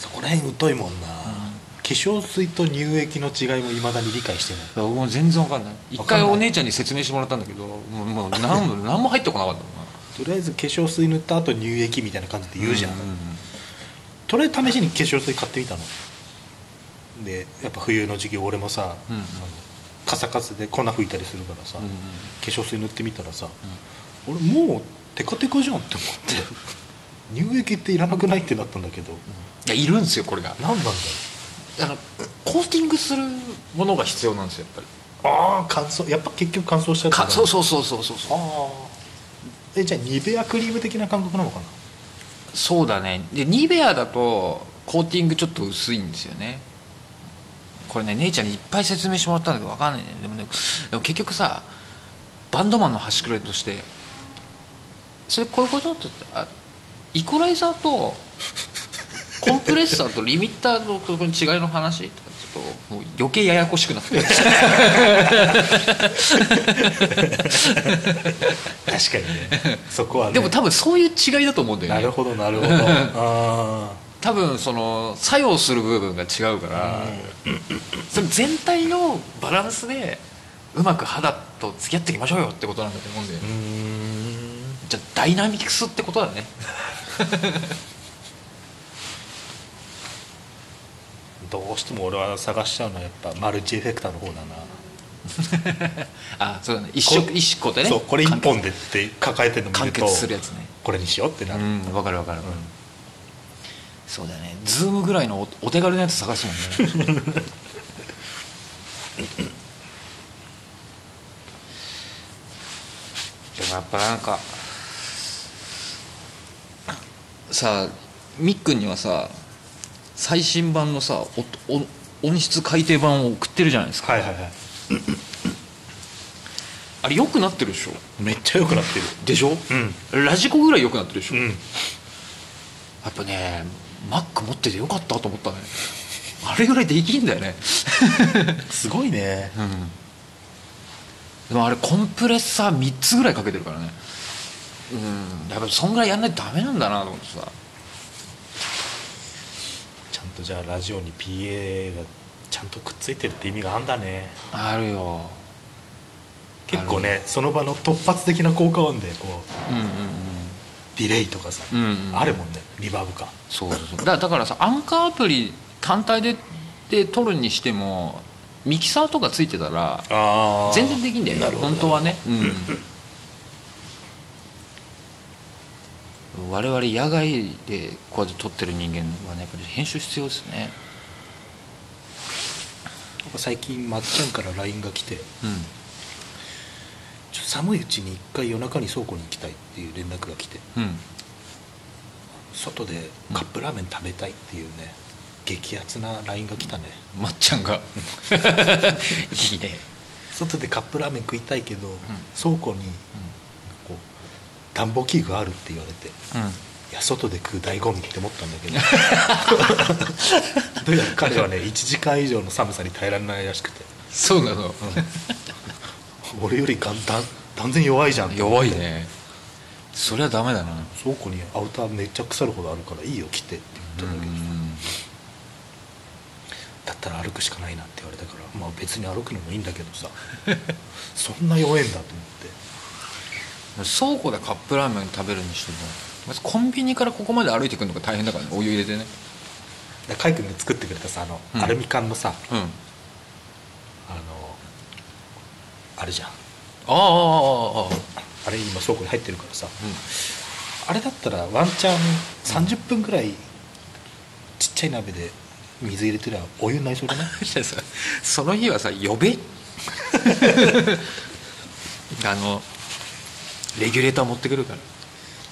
そこら辺疎いもんな、化粧水と乳液の違いもいまだに理解してない。僕も全然わかんない。一回お姉ちゃんに説明してもらったんだけどもうもう何も 何も入ってこなかったもんな。とりあえず化粧水塗った後乳液みたいな感じで言うじゃん、んんとりあえず試しに化粧水買ってみたの。でやっぱ冬の時期俺もさ、うんうん。あのカサカサで粉吹いたりするからさ、うんうん。化粧水塗ってみたらさ、俺もうテカテカじゃんって思って 乳液っていらなくないってなったんだけど、いやいるんですよこれが。何なんだろあのコーティングするものが必要なんですよやっぱり。うああ乾燥。やっぱ結局乾燥しちゃったかそうそうそうそうそうそう。ああえじゃあニベアクリーム的な感覚なのかな？そうだね。でニベアだとコーティングちょっと薄いんですよねこれね姉ちゃんにいっぱい説明してもらったんだけど分かんないね。でもねでも結局さバンドマンの端くれとしてそれこういうことってあイコライザーとコンプレッサーとリミッターのとこの違いの話？とかちょっともう余計ややこしくなって。確かにね。そこはね。でも多分そういう違いだと思うんだよね。なるほどなるほど。あ多分その作用する部分が違うから、それ全体のバランスでうまく肌と付き合っていきましょうよってことなんだと思うんだよじゃあダイナミクスってことだね。どうしても俺は探しちゃうのはやっぱマルチエフェクターの方だな。あそうだね。一色一個でね。そうこれ一本でって抱えてるの見完ると結するやつね。これにしようってなる、うん分かる分かる、そうだよね。ズームぐらいのおお手軽なやつ探すもんね。でもやっぱなんかさあみっくんにはさ最新版のさおお音質改訂版を送ってるじゃないですか、はいはいはい。あれ良くなってるでしょ？めっちゃ良くなってる。でしょ、うん。ラジコぐらい良くなってるでしょ、うん。やっぱね Mac 持っててよかったと思ったね。あれぐらいできんだよね。すごいね。うん。でもあれコンプレッサー3つぐらいかけてるからね。うん。やっぱりそんぐらいやんないとダメなんだなと思ってさ。ちゃんとじゃあラジオに PA がちゃんとくっついてるって意味があんだね。あるよ。結構ねその場の突発的な効果音でこう。うんうんうんディレイとかさ、うんうん。あるもんねリバーブかそうそうそう。だだからさアンカーアプリ単体でで撮るにしてもミキサーとかついてたらあ全然できんだよね。本当はね、うん、我々野外でこうやって撮ってる人間はねやっぱり編集必要ですね。最近まっちゃんから LINE が来てうん寒いうちに一回夜中に倉庫に行きたいっていう連絡が来てうん。外でカップラーメン食べたいっていうね、激アツな LINE が来たね。まっちゃんが。いいね。外でカップラーメン食いたいけど、倉庫にこう暖房器具あるって言われてうん。いや外で食う醍醐味って思ったんだけど。どうやら彼はね1時間以上の寒さに耐えられないらしくて。そうなの、俺よりがんだん断然弱いじゃん。弱いね。そりゃダメだな。倉庫にアウターめっちゃ腐るほどあるからいいよ着てって言ったんだけどだったら歩くしかないなって言われたからまあ別に歩くのもいいんだけどさ。そんな弱えんだと思って。倉庫でカップラーメン食べるにしてもまずコンビニからここまで歩いてくるのが大変だからね。お湯入れてね。でカイ君が作ってくれたさあの、うん。アルミ缶のさうん。あのあれじゃんあああああああれ今倉庫に入ってるからさ、あれだったらワンチャン30分ぐらいちっちゃい鍋で水入れてりゃお湯になりそうじゃな その日はさ呼べ。あのレギュレーター持ってくるから。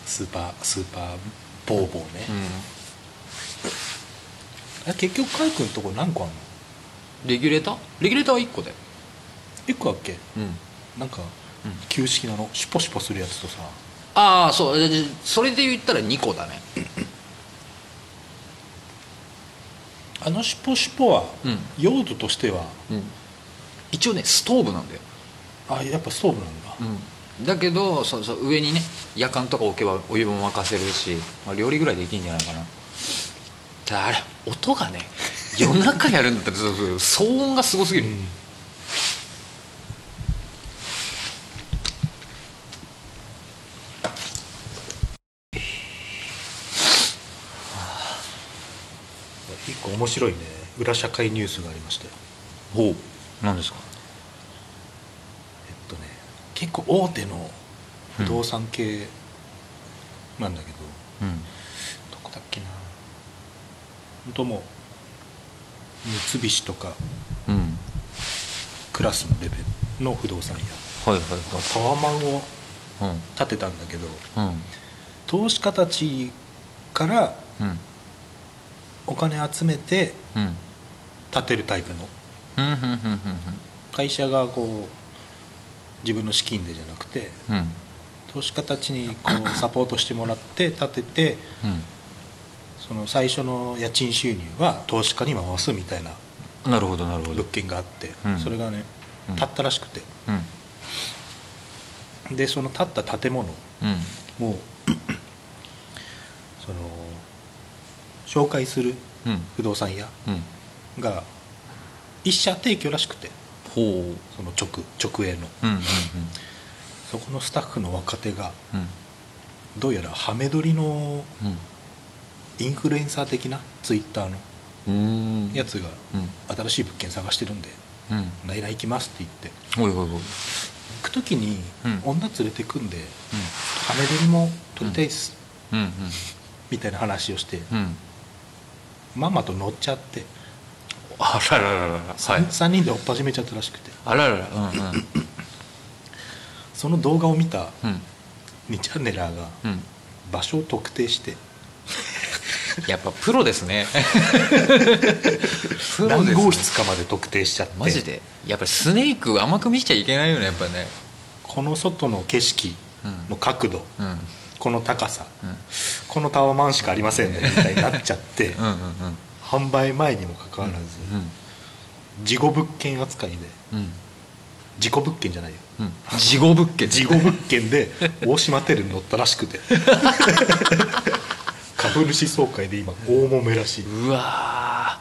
スーパースーパーボーボーね、うん。結局カイ君のとこ何個あんの？レギュレーター？レギュレーターは1個で1個だっけ？うんなんかうん。旧式なのシュポシュポするやつとさ。ああそう。でそれで言ったら2個だね。あのシュポシュポは、うん。用途としてはうん。一応ねストーブなんだよ。あやっぱストーブなんだ、うん、だけどそうそう上にね夜間とか置けばお湯も沸かせるし、まあ、料理ぐらいできるんじゃないかな。ただあれ音がね夜中やるんだったら騒音がすごすぎる、うん一個面白いね。裏社会ニュースがありまして。ほう。何ですか？えっとね結構大手の不動産系なんだけど、うん。どこだっけな。本当もう三菱とかうん。クラスのレベルの不動産屋。はいはいタワマンをはい建てたんだけど。うんうん。投資家たちからうんお金集めてうん。建てるタイプの。うんうんうん会社がこう自分の資金でじゃなくてうん。うん投資家たちにこうサポートしてもらって建ててその最初の家賃収入は投資家に回すみたいなうんなるほどなるほど。物件があって、うん。それがねうん。建ったらしくて。うん。でその建った建物うん。も その紹介するうん。不動産屋うん。が一社提供らしくてほう。その直直営の。うんうんそこのスタッフの若手がうん。どうやらハメ撮りのうん。インフルエンサー的なツイッターのうんうん。やつがうん。新しい物件探してるんでうん「ないない行きます」って言って。行く時にうん。女連れてくんでハメ撮りも撮りたいっすうん。うんみたいな話をしてママと乗っちゃって。あらららららはい。3人で追っ始めちゃったらしくて。あらららうんうん。その動画を見たうん。2チャンネラーがうん。場所を特定して。やっぱプロですね。プロ何ですね。号室かまで特定しちゃって。マジで。やっぱりスネーク甘く見ちゃいけないよねやっぱね。この外の景色の角度、うん。うんこの高さうんこのタワマンしかありませんねみたいになっちゃってうんうん販売前にもかかわらず事後物件扱いで事故物件じゃないよ。うん。事後物件。事後物件で 大島テルに乗ったらしくて。株主総会で今大揉めらしい。うわ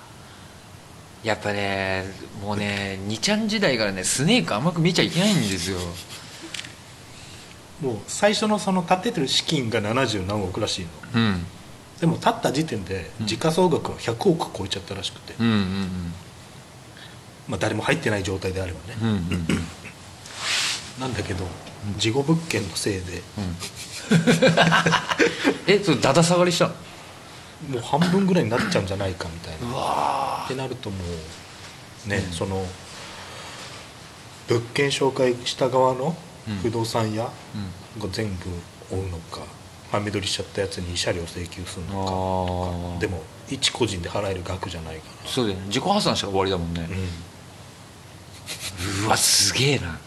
ー。やっぱねもうね2ちゃん時代からねスネーク甘く見ちゃいけないんですよもう最初のその建ててる資金が70何億らしいの。うん。でも建った時点で時価総額は100億超えちゃったらしくて、うんうんまあ、誰も入ってない状態であればね、うんうんうん。なんだけど事後物件のせいで。えそれだだ下がりした？のもう半分ぐらいになっちゃうんじゃないかみたいな。ってなるともうね、その物件紹介した側の不動産屋が全部追うのかハメ撮りしちゃったやつに慰謝料請求するああのかでも一個人で払える額じゃないかそうだよね。自己破産したら終わりだもんね。ら、うん、うわすげえな。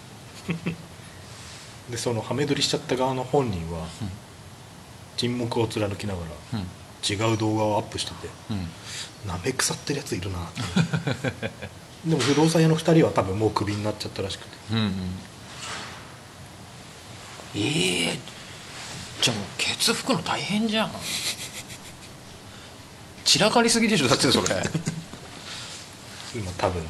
でそのハメ撮りしちゃった側の本人は沈黙を貫きながらうん。違う動画をアップしててうん。なめ腐ってるやついるなって。でも不動産屋の2人は多分もうクビになっちゃったらしくて。うんうんええじゃあもうケツ拭くの大変じゃん。散らかりすぎでしょだってそれ。今多分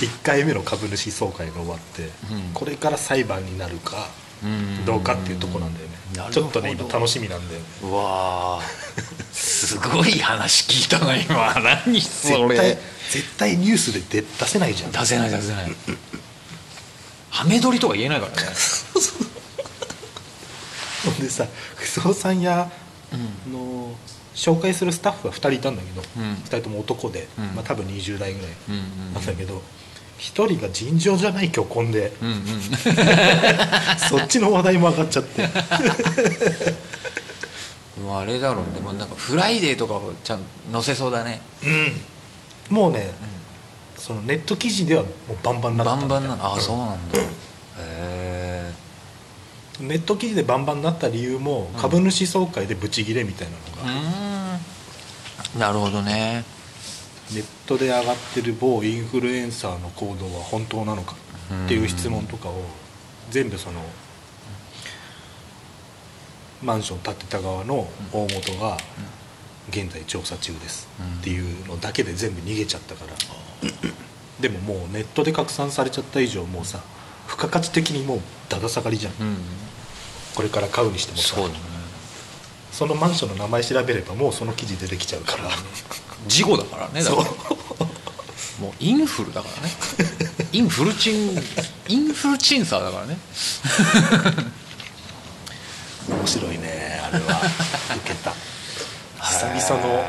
1回目の株主総会が終わって、うん。これから裁判になるかうん。どうかっていうとこなんだよね。ちょっとね今楽しみなんだよね。うわーすごい話聞いたな今。何そ絶対れ絶対ニュースで出出せないじゃん。出せない出せない。ハメ撮りとか言えないからねほんでさ不動産屋の紹介するスタッフは2人いたんだけど、うん。2人とも男で、うん。まあ、多分20代ぐらいうんうんなんだけど、1人が尋常じゃない巨根で、うんうん。そっちの話題も上がっちゃって。もうあれだろうね。もうなんかフライデーとかをちゃんと載せそうだね。うん。もうね、そのネット記事ではもうバンバンになってバンバンなの。ああそうなんだネット記事でバンバンになった理由も株主総会でブチギレみたいなのが、うん。なるほどね。ネットで上がってる某インフルエンサーの行動は本当なのかっていう質問とかを全部そのマンション建てた側の大元が現在調査中ですっていうのだけで全部逃げちゃったから。でももうネットで拡散されちゃった以上もうさ付加価値的にもうだだ下がりじゃん。うんこれから買うにしてもさ。そね。そのマンションの名前調べればもうその記事出てきちゃうから。事故だからねだそかうら。もうインフルだからね。インフルチンインフルチンサーだからね。面白いねあれは。受けた。久々の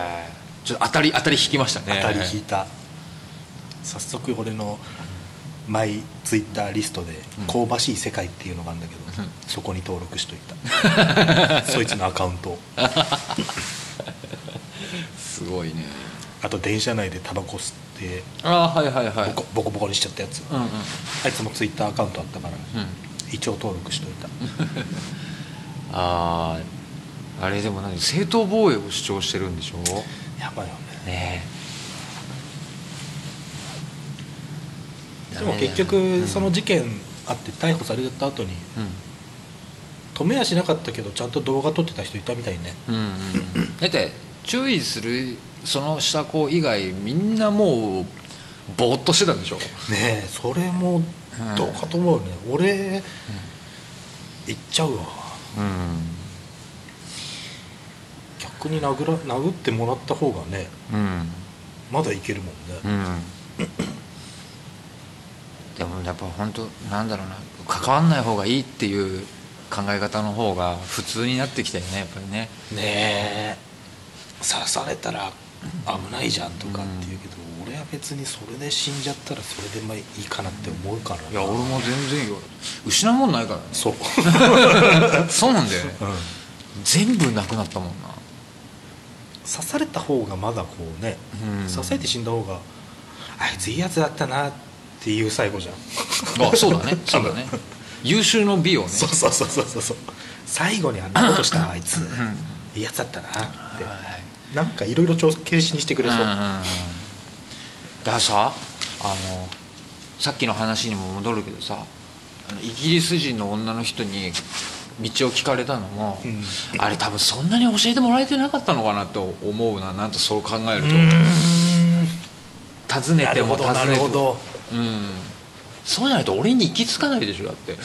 ちょっと当たり当たり引きましたね。当たり引いた。早速俺のマイツイッターリストで「香ばしい世界」っていうのがあるんだけど、うんそこに登録しといた。そいつのアカウントを。すごいね。あと電車内でタバコ吸ってああはいはいはい。ボコボコボコにしちゃったやつ、うんうん。あいつもツイッターアカウントあったから、うん。一応登録しといた。あああれでも何正当防衛を主張してるんでしょ？やばいよね。ねえ。でも結局その事件あって逮捕された後にうん止めはしなかったけどちゃんと動画撮ってた人いたみたいね。うんうんうん。だって注意するそのした子以外みんなもうぼーっとしてたんでしょ？ねえそれもどうかと思うね、俺行っちゃうわ。うん。逆に殴ら殴ってもらった方がねうん。まだいけるもんね、うん。でもやっぱ本当なんだろうな。関わんない方がいいっていう考え方の方が普通になってきたよねやっぱりね。ねえ。刺されたら危ないじゃんとかって言うけど、俺は別にそれで死んじゃったらそれでまあいいかなって思うからな。いや俺も全然よ失うもんないからね。そう、そうなんだよね。うん、全部なくなったもんな。刺された方がまだこうね、うん。刺されて死んだ方があいついいやつだったなっていう最後じゃん。あそうだね。そうだね優秀の美をね。そうそうそうそうそう。最後にあんなことしたあいつ。いいやつだったなって。なんかいろいろ帳消しにしてくれそう、うんうんうん。だからさあのさっきの話にも戻るけどさイギリス人の女の人に道を聞かれたのも、うん。あれ多分そんなに教えてもらえてなかったのかなと思うな。なんとそう考えると、尋ねなても。尋るほどなるねてもほど。うんそうじゃないと俺に行き着かないでしょだって。ね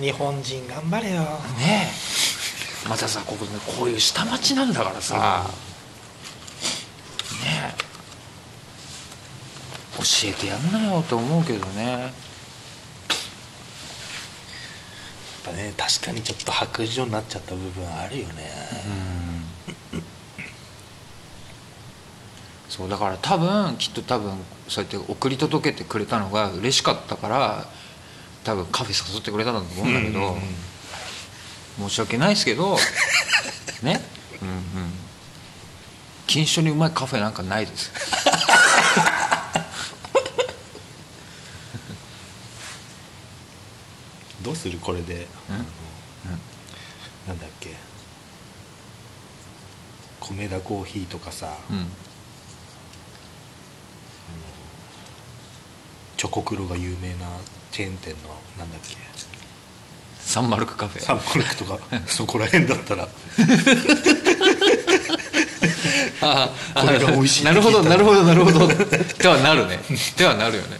日本人頑張れよ。ねえ。またさここねこういう下町なんだからさ、ねえ。教えてやんなよと思うけどね。やっぱね確かにちょっと白状になっちゃった部分あるよね、そうだから多分きっと多分そうやって送り届けてくれたのが嬉しかったから多分カフェ誘ってくれたんだと思うんだけど、うんうんうん。申し訳ないですけど ね？うんうん。錦糸町にうまいカフェなんかないです。どうするこれで、あのなんだっけ？米田コーヒーとかさ、うんコクロが有名なチェーン店のなんだっけ？サンマルクカフェ。サンマルクとか そこら辺だったら。ああこれが美味しいなるほどなるほどなるほど。ではなるね。ではなるよね。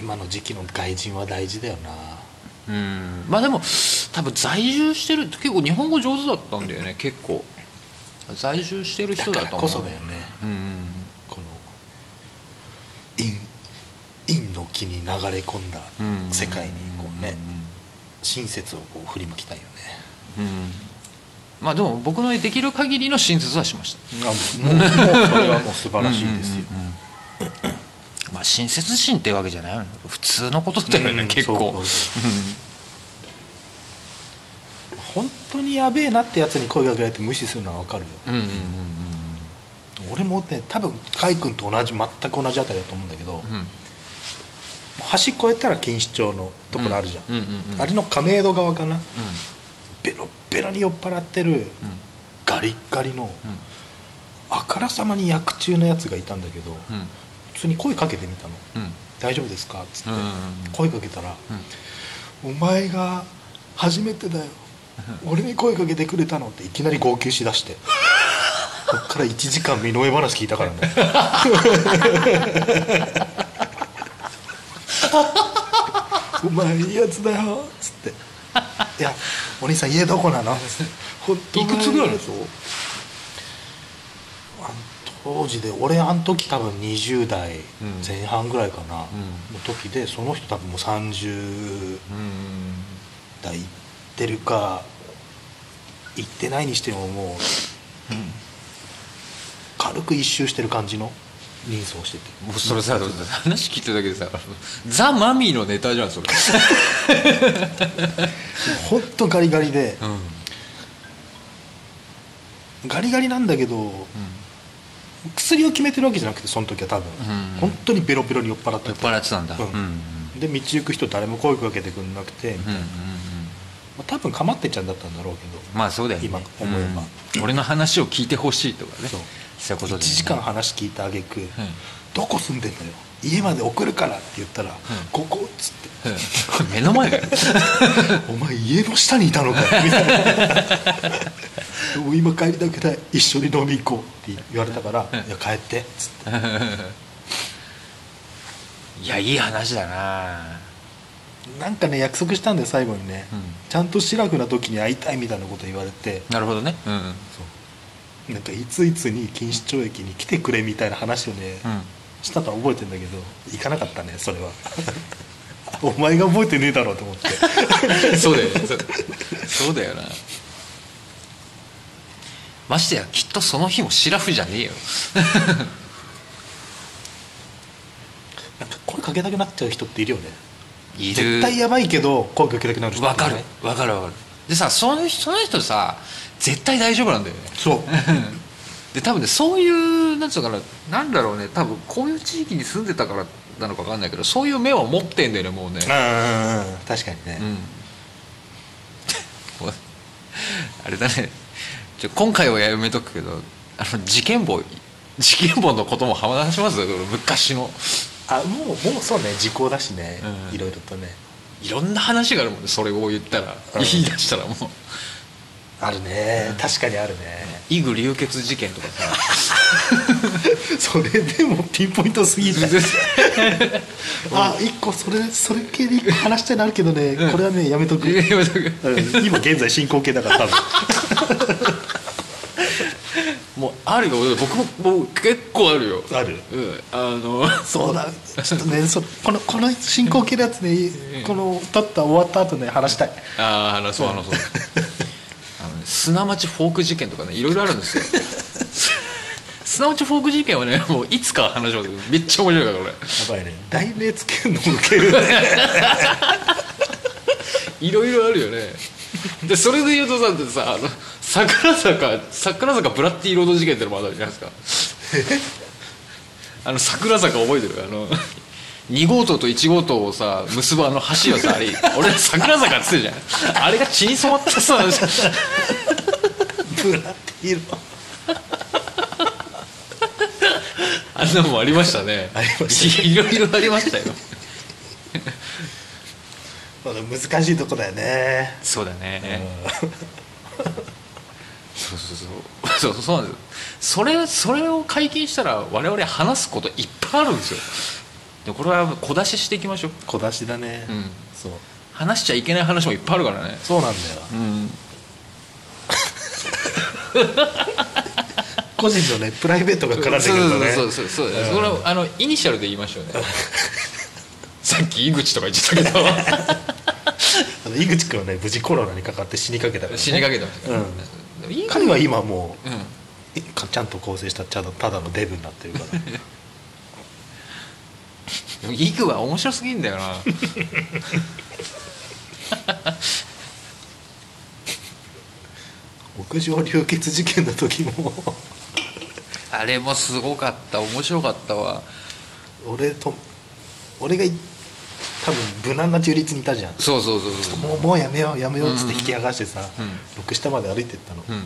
今の時期の外人は大事だよな。うん。まあでも多分在住してる結構日本語上手だったんだよね結構。在住してる人だと思う。だからこそだよね。うんうん。この陰陰の気に流れ込んだうん世界にこうね親切をこう振りまきたいよね。うんうん。まあでも僕のできる限りの親切はしました。あもうもうそれはもう素晴らしいですよ。まあ親切心ってわけじゃない普通のことだよね、うん結構本当にやべえなってやつに声かけられて無視するのは分かるよ。うんうんうんうん俺もね多分甲斐君と同じ全く同じあたりだと思うんだけど、うん。うん橋越えたら錦糸町のところあるじゃん,、うん。うんうんうんあれの亀戸側かな。ベロッベロに酔っ払ってるガリッガリのあからさまに薬中のやつがいたんだけど、うん。うん普通に声かけてみたの。うん「大丈夫ですか?」っつって、うんうんうん。声かけたらうん「お前が初めてだよ 俺に声かけてくれたの?」っていきなり号泣しだして。こっから1時間身の上話聞いたからね。お前いいやつだよっつって「いやお兄さん家どこなの?」本当いくつぐらいのそうあの当時で俺あの時多分20代前半ぐらいかな、の時でその人多分もう30うん。代いってるか行ってないにしてももう軽く一周してる感じの人相をしてて。もうそれさ話聞いてるだけでさザ・マミーのネタじゃんそれ。ほんとガリガリで。うん。ガリガリなんだけど薬を決めてるわけじゃなくてその時は多分、うん。本当にベロベロに酔っ払って酔って払ってたんだ。うん。うん。で道行く人誰も声かけてくんなくて、うんうんうんまあ多分かまってちゃんだったんだろうけどまあそうだよね。今思えば。うん。俺の話を聞いてほしいとかね。そう。そういうこと1で、ね、時間話聞いたあげく、どこ住んでんのよ。家まで送るからって言ったら、ここっつって。うん。目の前だよ お前家の下にいたのかみたいな。今帰りたくない一緒に飲み行こうって言われたから「いや帰って」っつって。いやいい話だななんかね約束したんだよ最後にね、うん。ちゃんとシラフな時に会いたいみたいなこと言われて。なるほどね。うんうん。なんかいついつに錦糸町駅に来てくれみたいな話をね、したのは覚えてんだけど行かなかったねそれは。お前が覚えてねえだろうと思って。う んそうだよね。そう。そうだよな。ましてやきっとその日もシラフじゃねえよ。なんか声かけたくなっちゃう人っているよねいる。絶対やばいけど声かけたくなる。人わかる。ねわかるわかる。でさそのその人さ絶対大丈夫なんだよね。そう。で多分ねそういうなんつうのかななんだろうね。多分こういう地域に住んでたからなのか分かんないけどそういう目は持ってんだよねもうね。うん確かにね、うん。あれだね。ちょ今回はやめとくけどあの事件簿事件簿のことも話します？よ昔のあもうもうそうね時効だしね、うん。いろいろとね。いろんな話があるもんねそれを言ったら、うん。言い出したらもう。あるね。確かにあるね。イグ流血事件とかさ。それでもピンポイントすぎる あ一個それそれ系で一個話したいのあるけどね、これはねやめとく、やめとく。うん。今現在進行形だから多分 もうあるよ。僕ももう結構あるよ。ある？うん。あのそうだ。ちょっとねそこのこの進行形のやつねこの撮った終わった後ね話したい。ああ話そう話そう。あのね砂町フォーク事件とかねいろいろあるんですよ。砂町フォーク事件はねもういつか話しますよ。めっちゃ面白いからこれ。やばいね。題名つけるのもウケるね。いろいろあるよねでそれで言うとさだってさあの桜坂桜坂ブラッディロード事件ってのもあるじゃないですか。あの桜坂覚えてる？あの2号棟と1号棟をさ結ぶあの橋をさあれ俺桜坂っつってるじゃん。あれが血に染まってさ ブラッディロあんなのもありましたね。ありましたいろいろありましたよ難しいとこだよね。そうだね、そうそうそうそう。そうなんです。よそれそれを解禁したら我々話すこといっぱいあるんですよ。でこれは小出ししていきましょう。小出しだね、うん。そう。話しちゃいけない話もいっぱいあるからね。そうなんだよ。うん。個人のねプライベートが絡んでくるとね。そうそうそうそうそう、うん。それはあのイニシャルで言いましょうね さっき井口とか言ってたけど。あの井口君はね無事コロナにかかって死にかけたから、ね、死にかけたうん彼は今もううんちゃんと構成したただのデブになってるから。でもイグは面白すぎんだよな。屋上流血事件の時も。あれもすごかった面白かったわ。俺と俺がい多分無難な中立にいたじゃん。そうそうそうそう。もうもうやめようやめようっつって引き剥がしてさ、うん六下まで歩いてったの、うんうん。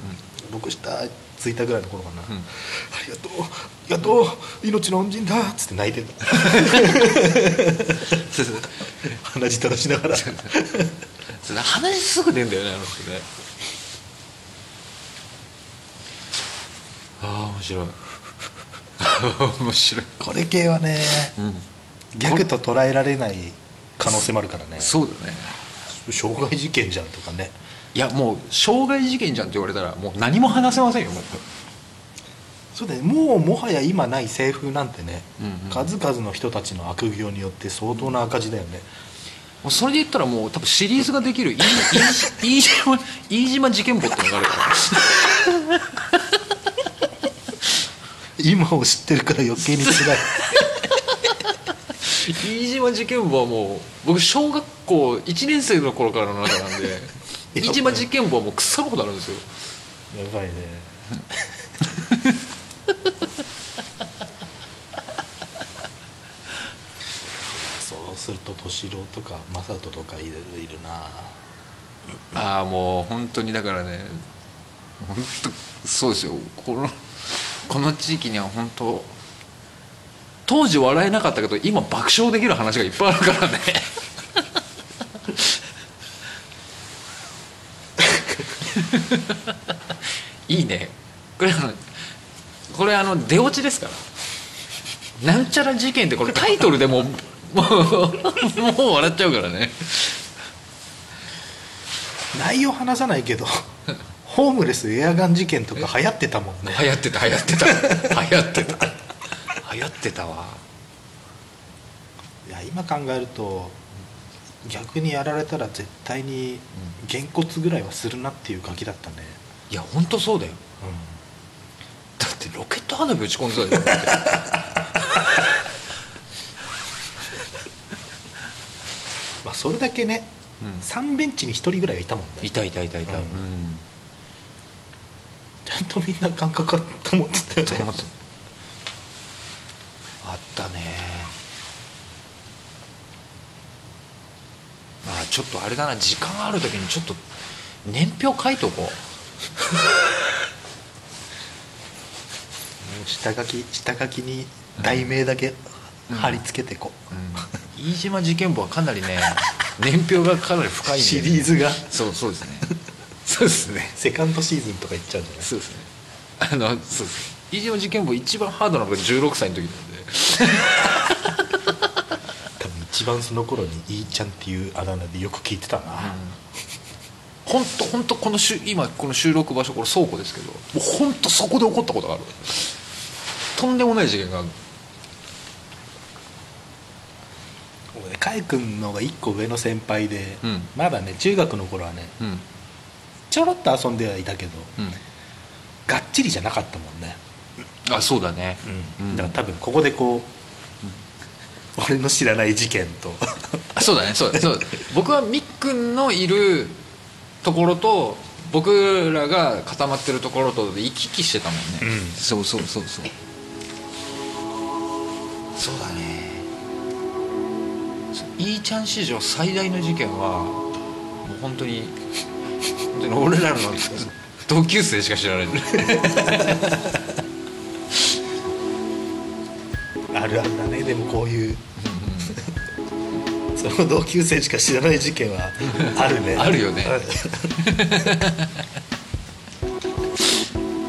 六下着いたぐらいの頃かな、うん。ありがとうありがとう命の恩人だっつって泣いてた。鼻血垂らしながら。そう話すぐ出んだよねあの人ね。ああ面白い。面白い。これ系はねうん。ギャグと捉えられない可能性もあるからね。そうだね。傷害事件じゃんとかね。いやもう傷害事件じゃんって言われたらもう何も話せませんよもう。そうだね。もうもはや今ない西風なんてね、うんうん。数々の人たちの悪行によって相当な赤字だよね、もうそれで言ったらもう多分シリーズができる飯島飯島事件簿ってのがあるから。今を知ってるから余計に辛い飯島事件簿はもう僕小学校1年生の頃からの中なんで 飯島事件簿はもう腐るほどあるんですよ。やばいね。そうすると敏郎とか正人とかいるいるな。ああもう本当にだからね本当そうですよ。このこの地域には本当当時笑えなかったけど今爆笑できる話がいっぱいあるからね。いいね。これあのこれあの出落ちですから。なんちゃら事件ってこれタイトルでもうもうもう笑っちゃうからね。内容話さないけど ホームレスエアガン事件とか流行ってたもんね。流行ってた流行ってた。流行ってた流行ってたわ。いや今考えると逆にやられたら絶対にげんこつぐらいはするなっていうガキだったね、いや本当そうだよ。だってロケット花火打ち込んでたじゃんまあ、それだけね、うん。3ベンチに1人ぐらいはいたもんね。いたいたいたいた、ううん。んちゃんとみんな感覚あったと思ってたよねあったねまあちょっとあれだな時間ある時にちょっと年表書いとこう。下書き下書きに題名だけ貼り付けてこう、うん、飯島事件簿はかなりね 年表がかなり深いんでシリーズが。そうそうですね。そうですね。セカンドシーズンとかいっちゃうんじゃないそうですね。あのそうです。飯島事件簿一番ハードなのが16歳の時なんで一番その頃に「いいちゃん」っていうあだ名でよく聞いてたな、本当本当このしゅ今この収録場所これ倉庫ですけど。もう本当そこで起こったことがある。とんでもない事件がある。俺カイ君の方が1個上の先輩で、うん。まだね中学の頃はねうん。ちょろっと遊んではいたけどうん。がっちりじゃなかったもんね、あそうだね。うん。だから多分ここでこう、俺の知らない事件と。あそうだねそうだそうだ僕はみっくんのいるところと僕らが固まってるところとで行き来してたもんね、うん。そうそうそうそう。そうだね。いいちゃん史上最大の事件はもう本当に本当に俺らの 同級生しか知らないあるあるだね。でもこういう。その同級生しか知らない事件はあるね。あるよね。ある。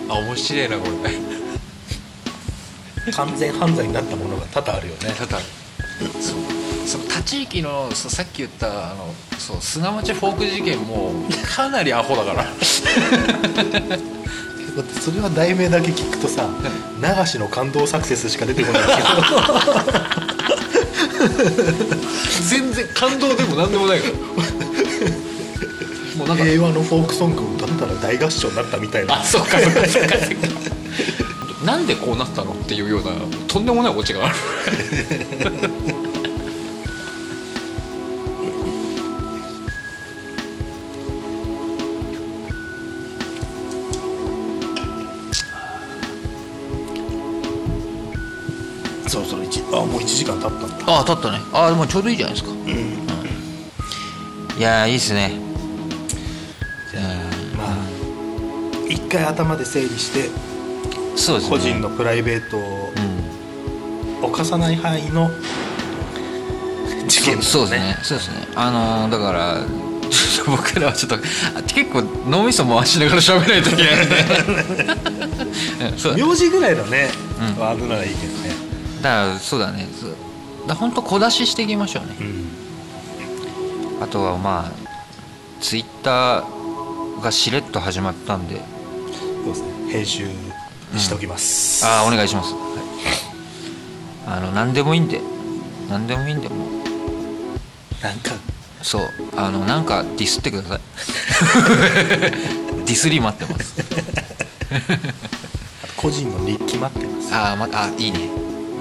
あ面白いなこれ。完全犯罪になったものが多々あるよね。ただそう。その立ち行きのさっき言ったあのそう砂町フォーク事件もかなりアホだから だってそれは題名だけ聞くとさ流しの感動サクセスしか出てこないけ全然感動でも何でもないから。もうなんか。ど平和のフォークソングを歌ったら大合唱になったみたいな。あそうかそうかそうかそうか。なんでこうなったのっていうようなとんでもないオチがあるああ立ったね。ああでもちょうどいいじゃないですか、いやーいいっすね。じゃあまあ一回頭で整理してそうですね。個人のプライベートをうん。犯さない範囲の事件そうそうですね。そうですね。あのーだから 僕らはちょっとあ結構脳みそ回しながら喋らないといけないんで。名字ぐらいのね、うん。ワードならいいけどね。だからそうだね。そうだ本当小出ししていきましょうね。うん。あとはまあツイッターがしれっと始まったんで。そうですね。編集しておきます、ああお願いします、はい、あの何でもいいんで。何でもいいんでもう。なんか。そう。あのなんかディスってください。ディスり待ってます。個人の日記待ってます。ああまあいいね。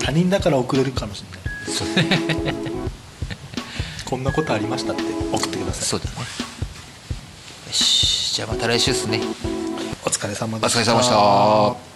他人だから送れるかもしれない こんなことありましたって送ってください。そうだね。よし。じゃあまた来週ですね。お疲れ様おでした。疲れ様でした